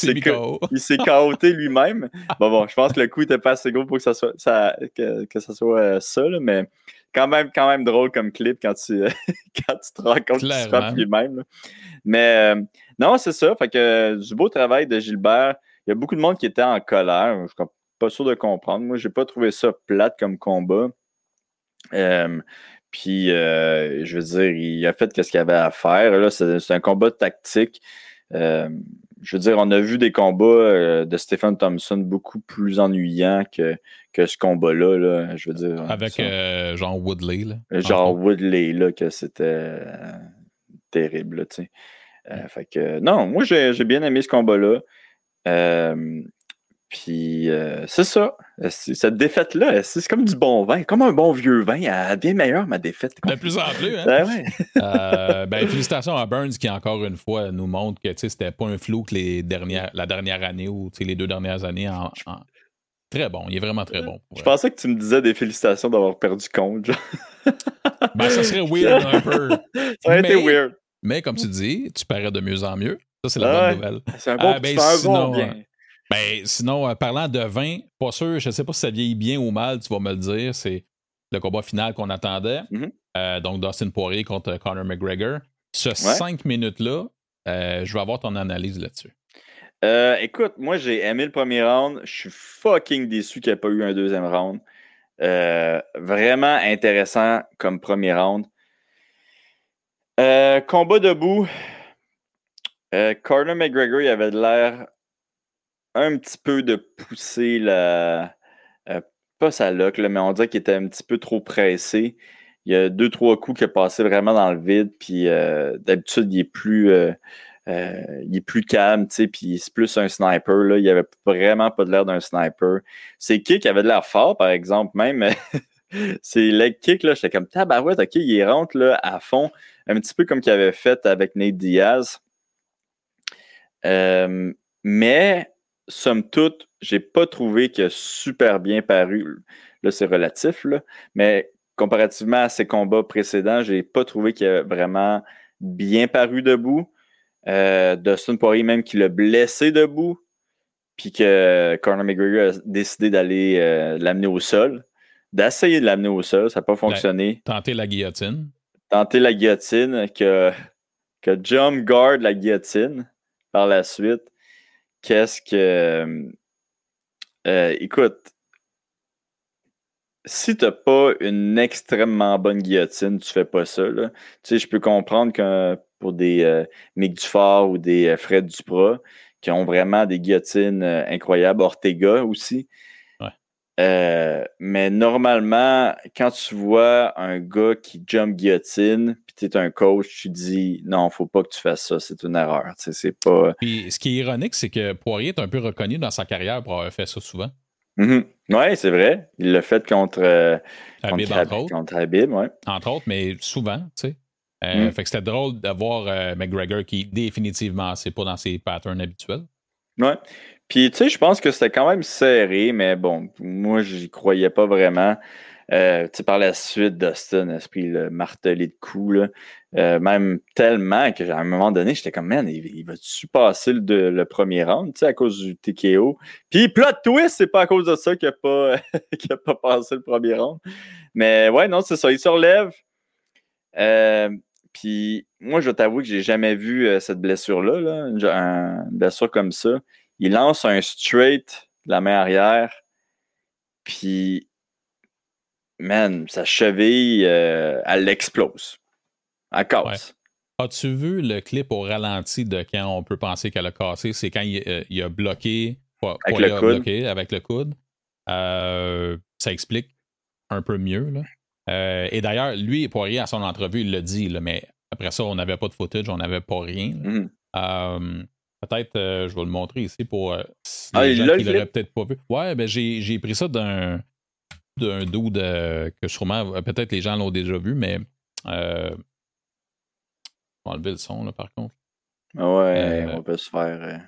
s'est, chaoté lui-même. bon, bon, je pense que le coup était pas assez gros pour que ça soit ça, que, que ça, soit ça, mais quand même, quand même drôle comme clip quand tu, quand tu te rends compte qu'il se frappe lui-même. Mais euh, non, c'est ça. Fait que du beau travail de Gilbert. Il y a beaucoup de monde qui était en colère. Je pas sûr de comprendre. Moi, j'ai pas trouvé ça plate comme combat. Euh, puis, euh, je veux dire, il a fait ce qu'il avait à faire. Là, c'est, un combat tactique je veux dire, on a vu des combats euh, de Stephen Thompson beaucoup plus ennuyants que, que ce combat-là. Là, je veux dire.
Avec euh, Jean Woodley. Là,
genre Woodley, là, que c'était euh, terrible. tu sais. fait que, non, moi, j'ai bien aimé ce combat-là. Puis euh, c'est ça. Cette défaite-là, c'est comme du bon vin, comme un bon vieux vin. Elle devient meilleure, ma défaite.
De plus en plus, hein? Ben, euh, ben, félicitations à Burns qui, encore une fois, nous montre que c'était pas un flou que les dernières, la dernière année ou les deux dernières années. En, Très bon. Il est vraiment très bon.
Je pensais que tu me disais des félicitations d'avoir perdu compte.
ben, ça serait weird un peu.
Ça aurait été weird.
Mais comme tu dis, tu parais de mieux en mieux. Ça, c'est la bonne nouvelle.
C'est un bon, ah, ben, bon bien.
Ben, sinon, euh, parlant de vin, pas sûr, je ne sais pas si ça vieillit bien ou mal, tu vas me le dire. C'est le combat final qu'on attendait. Mm-hmm. Euh, donc, Dustin Poirier contre Conor McGregor. Ce cinq minutes-là, euh, je vais avoir ton analyse là-dessus.
écoute, moi, j'ai aimé le premier round. Je suis fucking déçu qu'il n'y ait pas eu un deuxième round. vraiment intéressant comme premier round. combat debout. Conor McGregor, il avait l'air un petit peu de pousser la. Euh, pas sa lock, mais on dirait qu'il était un petit peu trop pressé. Il y a deux, trois coups qui a passé vraiment dans le vide, puis euh, d'habitude, il est plus. Euh, il est plus calme, tu sais, puis c'est plus un sniper. Là. Il avait vraiment pas l'air d'un sniper. Ses kicks avaient de l'air fort, par exemple, même. Ses leg kicks, là, j'étais comme tabarouette, ok, il rentre là, à fond, un petit peu comme qu'il avait fait avec Nate Diaz. mais somme toute, j'ai pas trouvé qu'il a super bien paru. Là, c'est relatif, là, mais comparativement à ses combats précédents, j'ai pas trouvé qu'il a vraiment bien paru debout. Euh, Dustin Poirier, même qui l'a blessé debout, puis que Conor McGregor a décidé d'aller euh, l'amener au sol, d'essayer de l'amener au sol, ça n'a pas fonctionné.
tenter la guillotine.
Tenter la guillotine, que, que jump guard la guillotine par la suite qu'est-ce que. Euh, écoute, si tu n'as pas une extrêmement bonne guillotine, tu fais pas ça. Tu sais, je peux comprendre que pour des euh, Mick Dufort ou des euh, Fred Duprat, qui ont vraiment des guillotines incroyables, Ortega aussi, euh, mais normalement, quand tu vois un gars qui jump guillotine, puis tu es un coach, tu dis non, faut pas que tu fasses ça, c'est une erreur. C'est pas.
Puis ce qui est ironique, c'est que Poirier est un peu reconnu dans sa carrière pour avoir fait ça souvent.
Mm-hmm. Oui, c'est vrai. Il l'a fait contre, euh,
Habib,
contre,
entre
contre Habib, ouais.
Entre autres, mais souvent, tu sais. Euh, mm. Fait que c'était drôle d'avoir McGregor qui définitivement c'est pas dans ses patterns habituels.
Ouais. Puis, tu sais, je pense que c'était quand même serré, mais bon, moi, j'y croyais pas vraiment. Euh, par la suite, Dustin a pris le martelé de coups, euh, même tellement qu'à un moment donné, j'étais comme, man, il, va-tu passer le, le premier round à cause du TKO? Puis, plot twist, c'est pas à cause de ça qu'il n'a pas, pas passé le premier round. Mais ouais, non, c'est ça, il se relève. Euh, puis, moi, je t'avoue que j'ai jamais vu euh, cette blessure-là, là, une blessure comme ça. Il lance un straight de la main arrière. Puis man, sa cheville, euh, elle explose. Elle casse.
As-tu vu le clip au ralenti de quand on peut penser qu'elle a cassé? C'est quand il, euh, a bloqué,
avec, le coude.
avec le coude. Euh, ça explique un peu mieux. Là. et d'ailleurs, lui, Poirier, à son entrevue, il l'a dit, là, mais après ça, on n'avait pas de footage, on n'avait pas rien. Peut-être, je vais le montrer ici pour
ah, il gens qui
l'auraient peut-être pas vu. Ouais, ben j'ai pris ça d'un d'un dude que sûrement, peut-être les gens l'ont déjà vu, mais. Euh, on va enlever le son, là, par contre.
Ah ouais, euh, on peut se faire. Euh...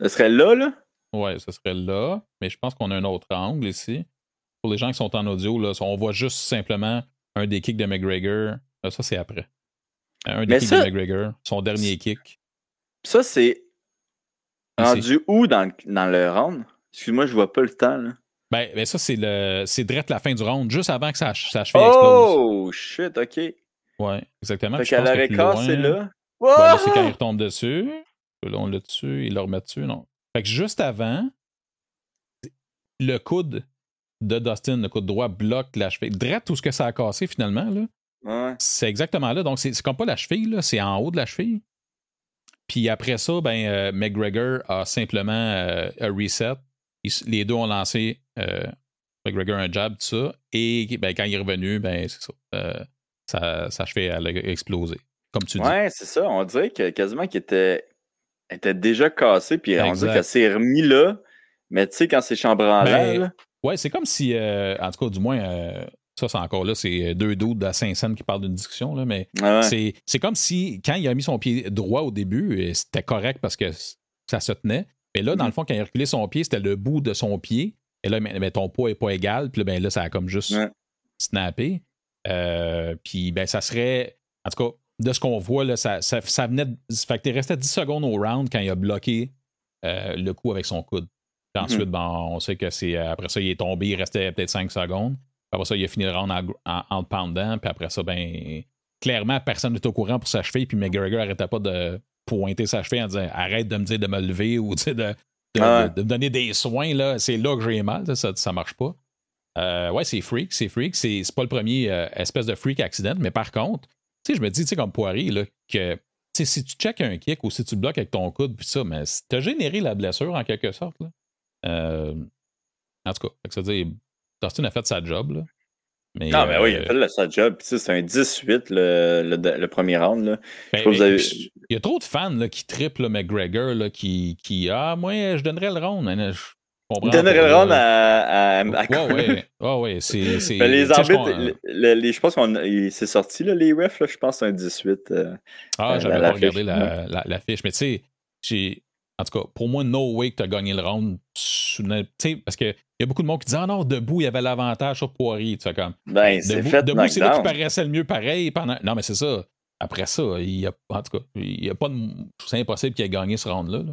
Ce serait là, là?
Ouais, ce serait là, mais je pense qu'on a un autre angle ici. Pour les gens qui sont en audio, là, on voit juste simplement un des kicks de McGregor. Ah, ça, c'est après. Un des kicks de McGregor, son dernier kick.
Ça, c'est rendu où dans, dans le round? Excuse-moi, je vois pas le temps. Là.
Ben, ben ça, c'est le c'est direct la fin du round, juste avant que ça, ça
cheville explose. Oh, shit, OK.
Ouais, exactement.
Fait qu'à l'arrêt c'est là.
Ben, c'est quand il retombe dessus. Là, on l'a dessus, il le remet dessus, non. Fait que juste avant, le coude de Dustin, le coude droit, bloque la cheville. Direct tout ce que ça a cassé finalement, là.
Ouais.
C'est exactement là. Donc, c'est comme pas la cheville, c'est en haut de la cheville. Puis après ça, ben, euh, McGregor a simplement euh, un reset les deux ont lancé euh, McGregor un jab, tout ça. Et ben, quand il est revenu, ben, c'est ça. Euh, ça, ça fait à exploser. Comme tu dis.
Ouais, c'est ça. On dirait que quasiment qu'il était, était déjà cassé, puis on dirait qu'il s'est remis là. Mais tu sais, quand c'est chambranlant. Ben,
ouais, c'est comme si, euh, en tout cas, du moins, euh, ça, c'est encore là, c'est deux doutes à Saint-Saëns qui parlent d'une discussion, là, mais c'est comme si, quand il a mis son pied droit au début, c'était correct parce que ça se tenait. Mais là, dans le mm-hmm. fond, quand il a reculé son pied, c'était le bout de son pied. Et là, mais, ton poids n'est pas égal. Puis là, ben, là, ça a comme juste snappé. Euh, puis ben, ça serait. En tout cas, de ce qu'on voit, là, ça, ça, venait. De, fait que resté 10 secondes au round quand il a bloqué euh, le coup avec son coude. Puis ensuite, mm-hmm. ben, on sait que c'est. Euh, après ça, il est tombé, il restait peut-être 5 secondes. Après ça, il a fini le round en, en, pendant. Puis après ça, ben. Clairement, personne n'était au courant pour s'achever. Puis McGregor n'arrêtait pas de, pointer sa cheville en disant arrête de me dire de me lever ou de, de, ah de, me donner des soins, là, c'est là que j'ai mal, ça, ça marche pas. Euh, ouais, c'est freak, c'est freak. C'est, pas le premier euh, espèce de freak accident, mais par contre, tu sais, je me dis, tu sais, comme Poirier, là, que si tu checkes un kick ou si tu bloques avec ton coude, puis ça, mais t'as généré la blessure en quelque sorte. Là. Euh, en tout cas, ça veut dire, Dustin a fait sa job. Là.
Mais, non, mais oui, il a euh, fait le job. C'est un 18 le, le, premier round. Là.
Ben, il y a trop de fans là, qui triplent McGregor, là, qui, qui Ah, moi, je donnerais le round.
Je donnerais le round à. à,
ouais, ouais, c'est.
Ben, les arbitres, les, je pense qu'on c'est sorti, là, les refs, là, je pense, un 18. Euh,
ah, j'avais pas regardé la, la, la, fiche. Mais tu sais, j'ai en tout cas, pour moi, no way que tu as gagné le round. Parce qu'il y a beaucoup de monde qui dit Ah non, debout, il y avait l'avantage sur Poirier. Tu sais, comme.
Ben, c'est fait.
Debout, c'est là qui paraissait le mieux pareil. Pendant... Non, mais c'est ça. Après ça, il y a, en tout cas, il y a pas de... c'est impossible qu'il ait gagné ce round-là.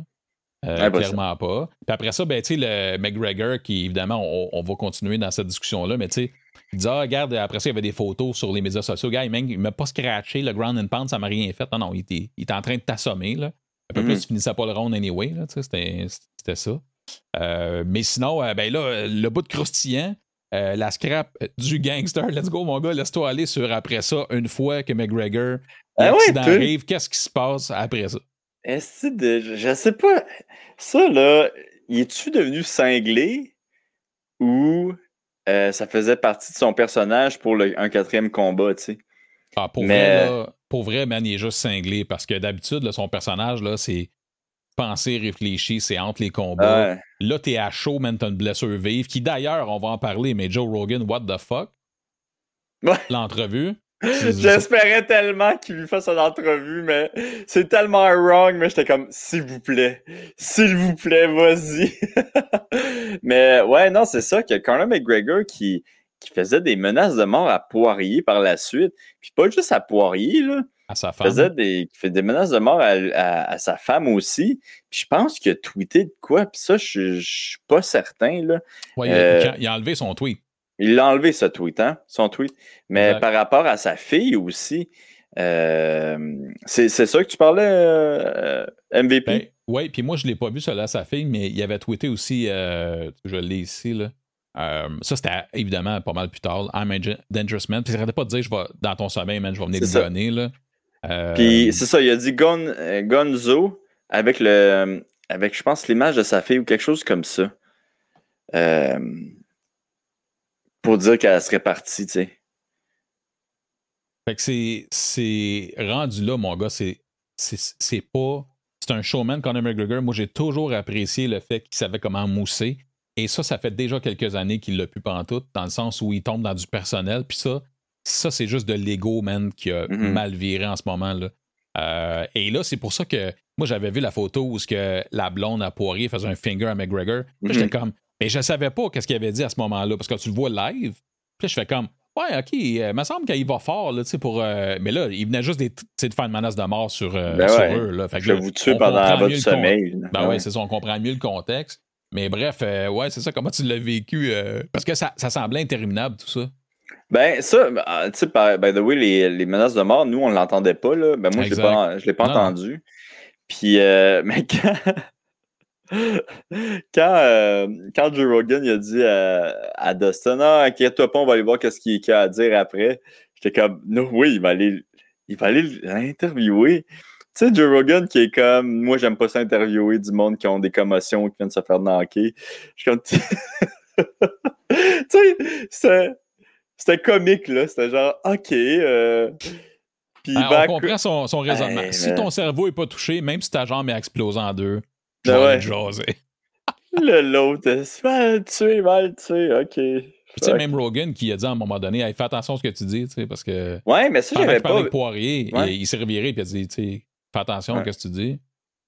Euh, clairement pas. Puis après ça, ben, tu sais, le McGregor, qui évidemment, on, va continuer dans cette discussion-là, mais tu sais, il dit Ah, regarde, après ça, il y avait des photos sur les médias sociaux. Gars, il m'a pas scratché le ground and pound, ça m'a rien fait. Non, non, il était, il était en train de t'assommer. Là. Un peu plus, tu finissais pas le round anyway. C'était ça. Euh, mais sinon, euh, ben là, le bout de croustillant, euh, la scrap du gangster, let's go, mon gars, laisse-toi aller sur après ça, une fois que McGregor ah arrive, qu'est-ce qui se passe après ça?
Est-ce de, je sais pas. Ça, là, es-tu devenu cinglé ou ça faisait partie de son personnage pour le, un quatrième combat, tu sais?
Ah, pour vrai, pour vrai, man, il est juste cinglé parce que d'habitude, son personnage, là, c'est penser, réfléchir, c'est entre les combats. Là, t'es à chaud, man, t'as une blessure vive, qui d'ailleurs, on va en parler, mais Joe Rogan, what the fuck? L'entrevue.
J'espérais tellement qu'il lui fasse une entrevue, mais c'est tellement wrong, mais j'étais comme, s'il vous plaît, s'il vous plaît, vas-y. mais ouais, non, c'est ça que Conor McGregor qui, qui faisait des menaces de mort à Poirier par la suite, puis pas juste à Poirier, là.
À sa femme.
Faisait des, fait des menaces de mort à, sa femme aussi. Puis je pense qu'il a tweeté de quoi, puis ça, je, suis pas certain, là.
Ouais, il, a, euh, il a enlevé son tweet.
Il l'a enlevé, ce tweet, hein, son tweet. Mais par rapport à sa fille aussi, euh, c'est ça que tu parlais, euh, MVP? Ben,
oui, puis moi, je ne l'ai pas vu, cela, sa fille, mais il avait tweeté aussi, euh, je l'ai ici, là. ça, c'était évidemment pas mal plus tard. I'm a dangerous man. Puis il n'arrêtait pas de dire je vais, dans ton sommeil, man, je vais venir te donner. Là.
Puis c'est ça, il a dit Gonzo avec le avec, je pense, l'image de sa fille ou quelque chose comme ça. Euh, pour dire qu'elle serait partie, tu sais.
Fait que c'est rendu là, mon gars, c'est pas. C'est un showman, Conor McGregor. Moi, j'ai toujours apprécié le fait qu'il savait comment mousser. Et ça, ça fait déjà quelques années qu'il l'a pu tout, dans le sens où il tombe dans du personnel. Puis ça, ça c'est juste de l'ego, man, qui a mm-hmm. mal viré en ce moment. là. Euh, et là, c'est pour ça que moi, j'avais vu la photo où ce que la blonde à Poirier faisait un finger à McGregor. J'étais mm-hmm. comme, mais je ne savais pas qu'est-ce qu'il avait dit à ce moment-là, parce que tu le vois live, puis je fais comme, ouais, ok, il euh, me semble qu'il va fort, là, pour. Euh, mais là, il venait juste de faire une menace de mort sur, ben eux. Là.
je vais vous tuer pendant votre sommeil.
Ben ouais, c'est ça, on comprend mieux le contexte. Mais bref, ouais, c'est ça, comment tu l'as vécu? parce que ça, ça, semblait interminable, tout ça.
Ben, ça, ah, tu sais, by the way, les, les, menaces de mort, nous, on ne l'entendait pas, là. Ben, moi, je ne l'ai pas, entendu. Puis, mais quand. quand, euh, quand Joe Rogan il a dit à, Dustin Ah, inquiète-toi pas, on va aller voir ce qu'il a à dire après. J'étais comme Non, oui, il va aller il va aller l'interviewer. Tu sais, Joe Rogan qui est comme Moi, j'aime pas ça interviewer du monde qui ont des commotions, qui viennent se faire knocker. Je suis comme Tu sais, c'était comique, là. C'était genre OK. Euh...
Puis ben, on comprend son, son raisonnement. si ton cerveau n'est pas touché, même si ta jambe est explosée en deux, ben ouais. jaser.
le l'autre, mal tué, mal tué, ok.
tu sais, même Rogan qui a dit à un moment donné, fais attention à ce que tu dis, tu sais, parce que.
Ouais, mais ça, j'avais pas.
de Poirier, il, s'est reviré et il a dit, tu sais, fais attention à ce que tu dis.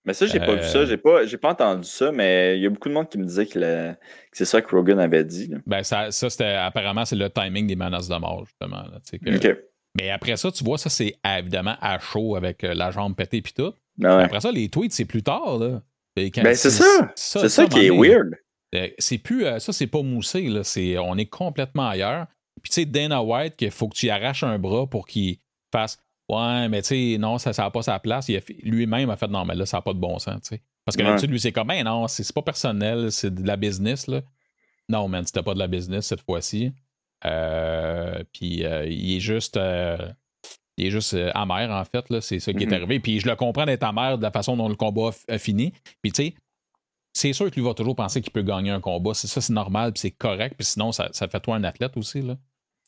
Mais ça, j'ai pas vu ça. Euh, j'ai pas, pas entendu ça, mais il y a beaucoup de monde qui me disait que, c'est ça que Rogan avait dit.
Ben, ça, ça c'était apparemment, c'est le timing des menaces de mort, justement. Là, Mais après ça, tu vois, ça, c'est évidemment à chaud avec euh, la jambe pétée et tout. Ben après ça, les tweets, c'est plus tard. Là.
Ben, c'est ça. C'est ça, qui est weird.
Euh, c'est plus, ça, c'est pas moussé, là. on est complètement ailleurs. Puis, tu sais, Dana White, qu'il faut que tu arraches un bras pour qu'il fasse Ouais, mais tu sais, non, ça n'a pas sa place. Lui-même a fait Non, mais là, ça n'a pas de bon sens, tu sais. Parce que là lui, c'est comme Ben non, c'est pas personnel, c'est de la business, là. Non, man, c'était pas de la business cette fois-ci. Euh, puis, il est juste il est juste euh, amer, en fait. Là. C'est ça qui est mm-hmm. arrivé. Puis je le comprends d'être amer de la façon dont le combat a fini. Puis tu sais, c'est sûr que lui va toujours penser qu'il peut gagner un combat. C'est ça, c'est normal, puis c'est correct. Puis sinon, ça, fait toi un athlète aussi. Là.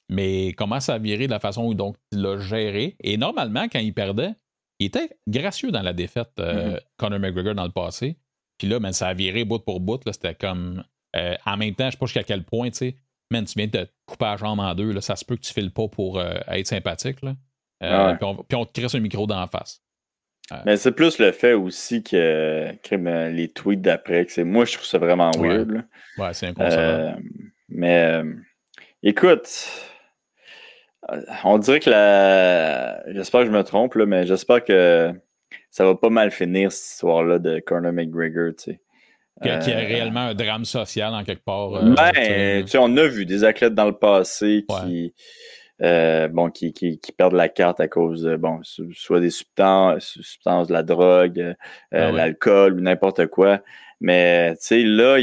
Mais comment ça a viré de la façon où donc, il l'a géré? Et normalement, quand il perdait, il était gracieux dans la défaite, euh, mm-hmm. Conor McGregor, dans le passé. Puis là, ça a viré bout pour bout. C'était comme. Euh, en même temps, je sais pas jusqu'à quel point, tu sais, man, tu viens de te couper la jambe en deux. Là, ça se peut que tu files pas pour être sympathique. Là. Euh, puis, on, te crée un micro d'en face.
Euh. Mais c'est plus le fait aussi que, les tweets d'après, que c'est moi je trouve ça vraiment weird.
Ouais, c'est inconcevable.
Euh, mais écoute, on dirait que la. J'espère que je me trompe, là, mais j'espère que ça va pas mal finir cette histoire-là de Conor McGregor, tu sais.
Qui a, réellement un drame social en quelque part.
ben, tu sais, on a vu des athlètes dans le passé qui, euh, bon, qui, qui, qui, perdent la carte à cause de, bon, soit des substances, substances de la drogue, euh, ah l'alcool ou n'importe quoi. Mais, tu sais, là,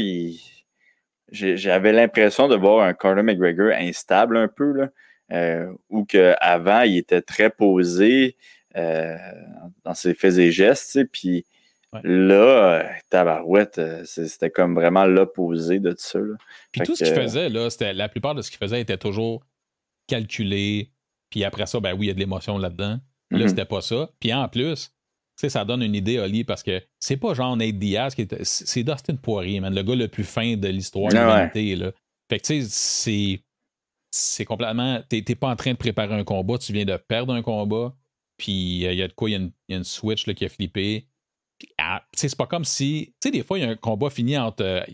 j'avais l'impression de voir un Conor McGregor instable un peu, là, euh, ou qu'avant, il était très posé euh, dans ses faits et gestes, puis là, tabarouette, c'était comme vraiment l'opposé de tout ça.
Puis tout ce qu'il faisait, là, c'était la plupart de ce qu'il faisait était toujours calculé. Puis après ça, ben oui, il y a de l'émotion là-dedans. Là, mhm. c'était pas ça. Puis en plus, ça donne une idée, Oli, parce que c'est pas genre Nate Diaz, qui est, c'est Dustin Poirier, man, le gars le plus fin de l'histoire de l'humanité. Là. Fait que tu sais, c'est. C'est complètement. T'es pas en train de préparer un combat, tu viens de perdre un combat, puis il y a de quoi, il y, a une switch là, qui a flippé. Ah, c'est pas comme si. Tu sais, des fois, il y a un combat fini entre.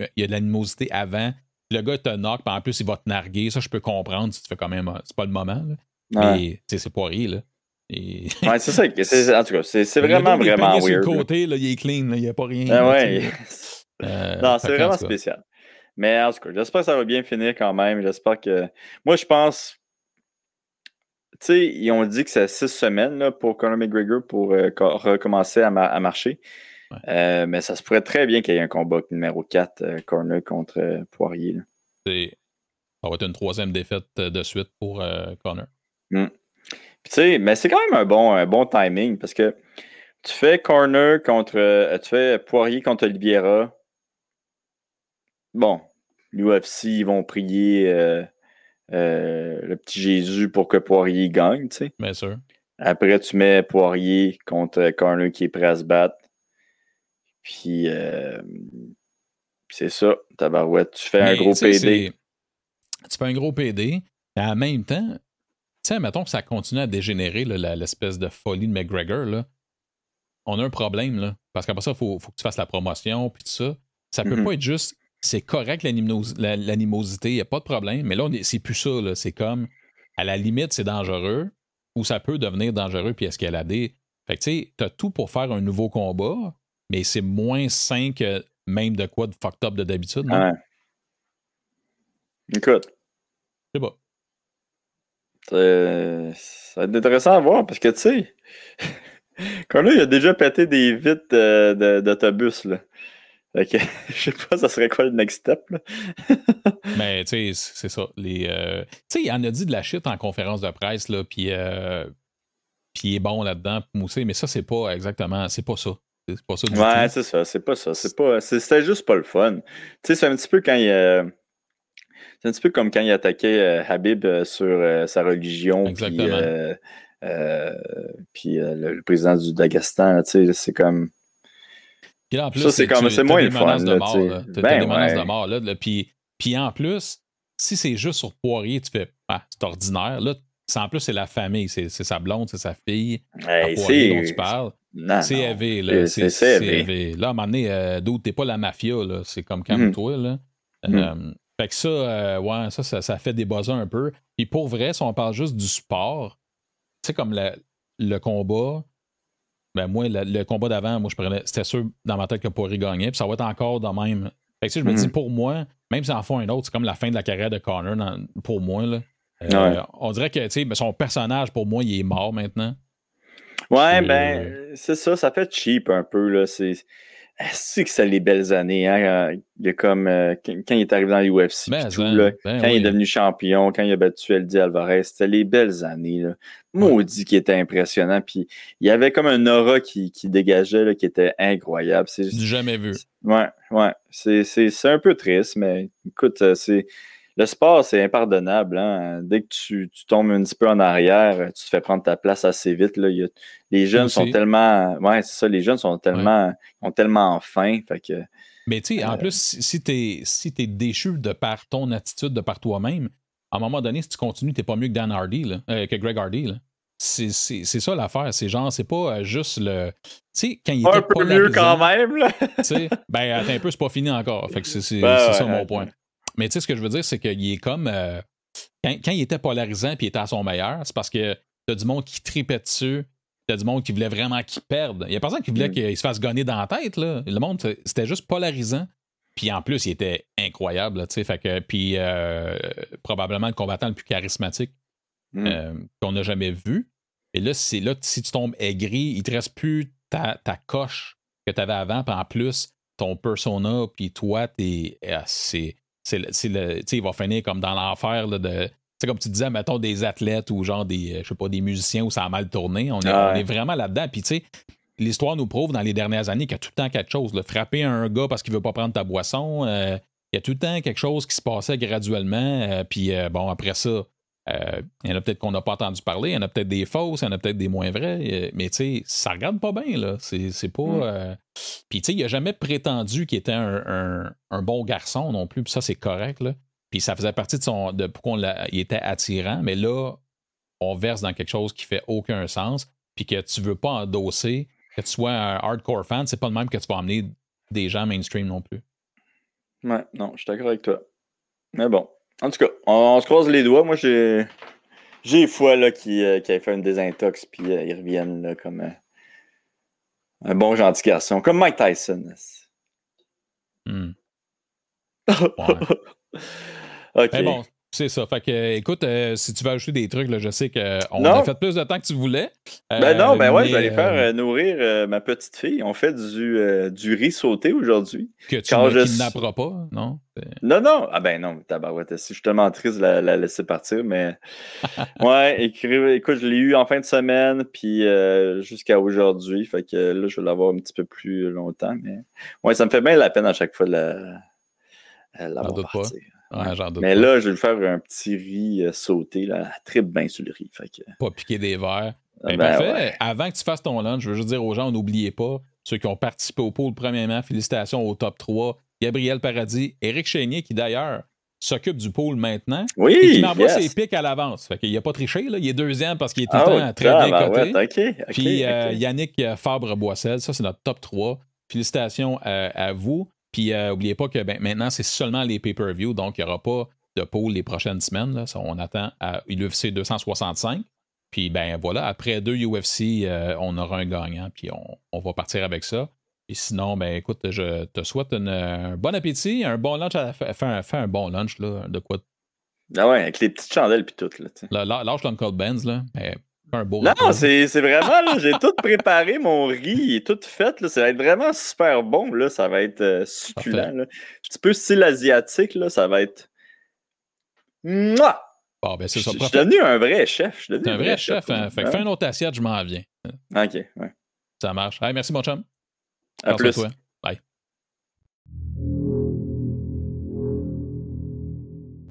Il y a de l'animosité avant. Le gars te knock, puis en plus, il va te narguer. Ça, je peux comprendre si tu fais quand même. C'est pas le moment. Là. Mais, c'est Poirier, là.
Et... Ouais, c'est ça. En tout cas, c'est vraiment, vraiment weird. Sur
le côté, là, il est clean, il n'y a pas rien.
Ah ouais. Euh, non, c'est vraiment spécial. Mais en tout cas, j'espère que ça va bien finir quand même. J'espère que. Moi, je pense. Tu sais, ils ont dit que c'est six semaines là, pour Conor McGregor pour euh, recommencer à, marcher. Euh, mais ça se pourrait très bien qu'il y ait un combat numéro 4, Conor contre Poirier.
Ça va être une troisième défaite de suite pour Conor.
Mm tu sais, mais c'est quand même un bon, un bon timing parce que tu fais corner contre. Euh, tu fais Poirier contre Oliveira. Bon, l'UFC, ils vont prier euh, euh, le petit Jésus pour que Poirier gagne, tu sais.
Bien sûr.
Après, tu mets Poirier contre Corner qui est prêt à se battre. Puis, c'est ça, tabarouette. Tu fais un gros PD.
Tu fais un gros PD. Mais en même temps, sais, mettons que ça continue à dégénérer, l'espèce de folie de McGregor, là, on a un problème, là. Parce qu'après ça, il faut, que tu fasses la promotion, puis tout ça. Ça peut mm-hmm. pas être juste, c'est correct l'animosité, il n'y a pas de problème, mais là, c'est plus ça. C'est comme, à la limite, c'est dangereux, ou ça peut devenir dangereux puis escalader. Fait que, tu sais, t'as tout pour faire un nouveau combat, mais c'est moins sain que même de quoi de fucked up de d'habitude.
Ouais. Écoute.
C'est pas.
Ça va être intéressant à voir parce que, tu sais, quand là, il a déjà pété des vitres d'autobus, là. Ok, je sais pas, ça serait quoi le next step, là?
Mais, tu sais, c'est ça. Les, euh, Tu sais, il en a dit de la shit en conférence de presse, là, puis, euh... puis il est bon là-dedans, mousser, mais ça, c'est pas exactement, c'est pas ça. C'est pas ça
du ouais, c'est ça, c'est pas ça. C'est pas, c'était juste pas le fun. Tu sais, c'est un petit peu quand il a c'est un petit peu comme quand il attaquait euh, Habib euh, sur euh, sa religion. Exactement. Puis, le, président du Dagestan, c'est comme.
Ça, c'est comme c'est moins le fun. De mort, là. T'as ben, des menaces de mort. Là, puis, puis en plus, si c'est juste sur Poirier, tu fais ah, c'est ordinaire. Là, en plus, c'est la famille, c'est sa blonde, c'est sa fille.
Hey, c'est
dont tu parles. C'est élevé, là. C'est élevé. Là, à un moment donné, euh, t'es pas la mafia, là. C'est comme quand mm-hmm. toi, là. Mm-hmm. Fait que ça, euh, ouais, ça, ça, fait des buzzers un peu. Puis pour vrai, si on parle juste du sport, tu sais, comme le, combat, ben moi, le, combat d'avant, moi, je prenais, c'était sûr dans ma tête que Poirier gagnait, puis ça va être encore de même. Fait que je me dis, mhm. pour moi, même si en font un autre, c'est comme la fin de la carrière de Connor pour moi. Là. Euh, on dirait que, tu sais, son personnage, pour moi, il est mort maintenant.
Ouais, ben, c'est ça, ça fait cheap un peu, là. C'est c'est que c'est les belles années, hein? Il comme euh, quand il est arrivé dans l'UFC, ben, ben quand il est devenu champion, quand il a battu Eldi Alvarez, c'était les belles années. Là. Maudit qui était impressionnant. Puis il y avait comme un aura qui, qui dégageait là, qui était incroyable. C'est
jamais vu.
Ouais, ouais. C'est un peu triste, mais écoute, euh, c'est le sport, c'est impardonnable. Hein. Dès que tu, tombes un petit peu en arrière, tu te fais prendre ta place assez vite. Là. les jeunes sont tellement. Ouais, c'est ça, les jeunes sont tellement. ont tellement faim. Fait que,
Mais tu sais, en euh, plus, si tu es, si es déchu de par ton attitude, de par toi-même, à un moment donné, si tu continues, tu pas mieux que Dan Hardy, là, euh, que Greg Hardy. C'est ça l'affaire. C'est genre, c'est pas euh, juste le. Tu sais, quand il était.
Un peu mieux quand même, là.
tu sais, ben, attends un peu, c'est pas fini encore. Fait que c'est ben ça mon point. Mais tu sais, ce que je veux dire, c'est qu'il est comme. Euh, quand, il était polarisant puis il était à son meilleur, c'est parce que t'as du monde qui tripait dessus, t'as du monde qui voulait vraiment qu'il perde. Il y a personne qui voulait mm. qu'il se fasse gonner dans la tête. Là. Le monde, c'était juste polarisant. Puis en plus, il était incroyable. Tu sais, fait que, puis euh, probablement le combattant le plus charismatique mm. euh, qu'on n'a jamais vu. Et là, c'est là, si tu tombes aigri, il te reste plus ta, ta coche que tu avais avant. Puis en plus, ton persona, puis toi, t'es, c'est, c'est le, il va finir comme dans l'enfer de. C'est comme tu disais, mettons des athlètes ou genre des, je sais pas, des musiciens où ça a mal tourné. On est, vraiment là-dedans. Puis tu sais, l'histoire nous prouve dans les dernières années qu'il y a tout le temps quelque chose. Frapper un gars parce qu'il veut pas prendre ta boisson, euh, il y a tout le temps quelque chose qui se passait graduellement. Euh, puis euh, bon, après ça, il y en a peut-être qu'on n'a pas entendu parler, il y en a peut-être des fausses, il y en a peut-être des moins vraies, mais tu sais, ça regarde pas bien, là. C'est pas. Mm. Puis tu sais, il n'a jamais prétendu qu'il était un, bon garçon non plus, puis ça, c'est correct, là. Puis ça faisait partie de son. de pourquoi il était attirant, mais là, on verse dans quelque chose qui fait aucun sens, puis que tu veux pas endosser, que tu sois un hardcore fan, c'est pas le même que tu vas emmener des gens mainstream non plus.
Ouais, non, je suis d'accord avec toi. Mais bon, en tout cas, on, se croise les doigts. Moi, j'ai j'ai foi là qui euh, qui fait une désintox puis euh, ils reviennent là, comme euh, un bon gentil garçon, comme Mike Tyson.
Hmm. ok. bon, c'est ça. Fait que, écoute, euh, si tu veux ajouter des trucs, là, je sais qu'on a fait plus de temps que tu voulais.
ben non, ben ouais, je vais aller faire euh, nourrir ma petite fille. On fait du, du riz sauté aujourd'hui.
Que tu ne je... kidnapperas pas, non?
Non, non. Ah ben non, tabarouette. Je suis tellement triste de la, laisser partir, mais... ouais, écoute, je l'ai eu en fin de semaine, puis euh, jusqu'à aujourd'hui. Fait que là, je vais l'avoir un petit peu plus longtemps, mais... Ouais, ça me fait bien la peine à chaque fois de la... l'avoir partir. Mais là, je vais lui faire un petit riz euh, sauté, là, très bien sur le riz.
Pas piquer des verres. Ben, parfait. Avant que tu fasses ton lunch, je veux juste dire aux gens, n'oubliez pas, ceux qui ont participé au pôle premièrement, félicitations au top 3. Gabriel Paradis, Éric Chénier, qui d'ailleurs s'occupe du pôle maintenant.
Oui.
Et qui m'envoie ses pics à l'avance. Fait qu'il n'a pas triché, là. Il est deuxième parce qu'il est tout le ah temps très bien coté. Puis euh, Yannick Fabre-Boissel, ça, c'est notre top 3. Félicitations à vous. Puis, n'oubliez euh, pas que ben, maintenant, c'est seulement les pay-per-view, donc il n'y aura pas de pôle les prochaines semaines. Là. On attend à l'UFC 265. Puis, ben voilà, après deux UFC, euh, on aura un gagnant, puis on, va partir avec ça. Et sinon, ben écoute, je te souhaite un bon appétit, un bon lunch. À, fais, un, un bon lunch, là, de quoi.
Ah ouais, avec les petites chandelles puis tout.
Là, lâche l'Uncle Benz, là. Ben,
non, c'est vraiment, j'ai tout préparé, mon riz il est tout fait. Là, ça va être vraiment super bon. Là, ça va être euh, succulent. Là. Un petit peu style asiatique, là, ça va être. Mouah!
Bon, ben,
je, suis devenu un vrai chef.
Je un vrai, chef. Hein. Fait que fais un autre assiette, je m'en viens.
OK, ouais.
Ça marche. merci, mon chum.
À plus.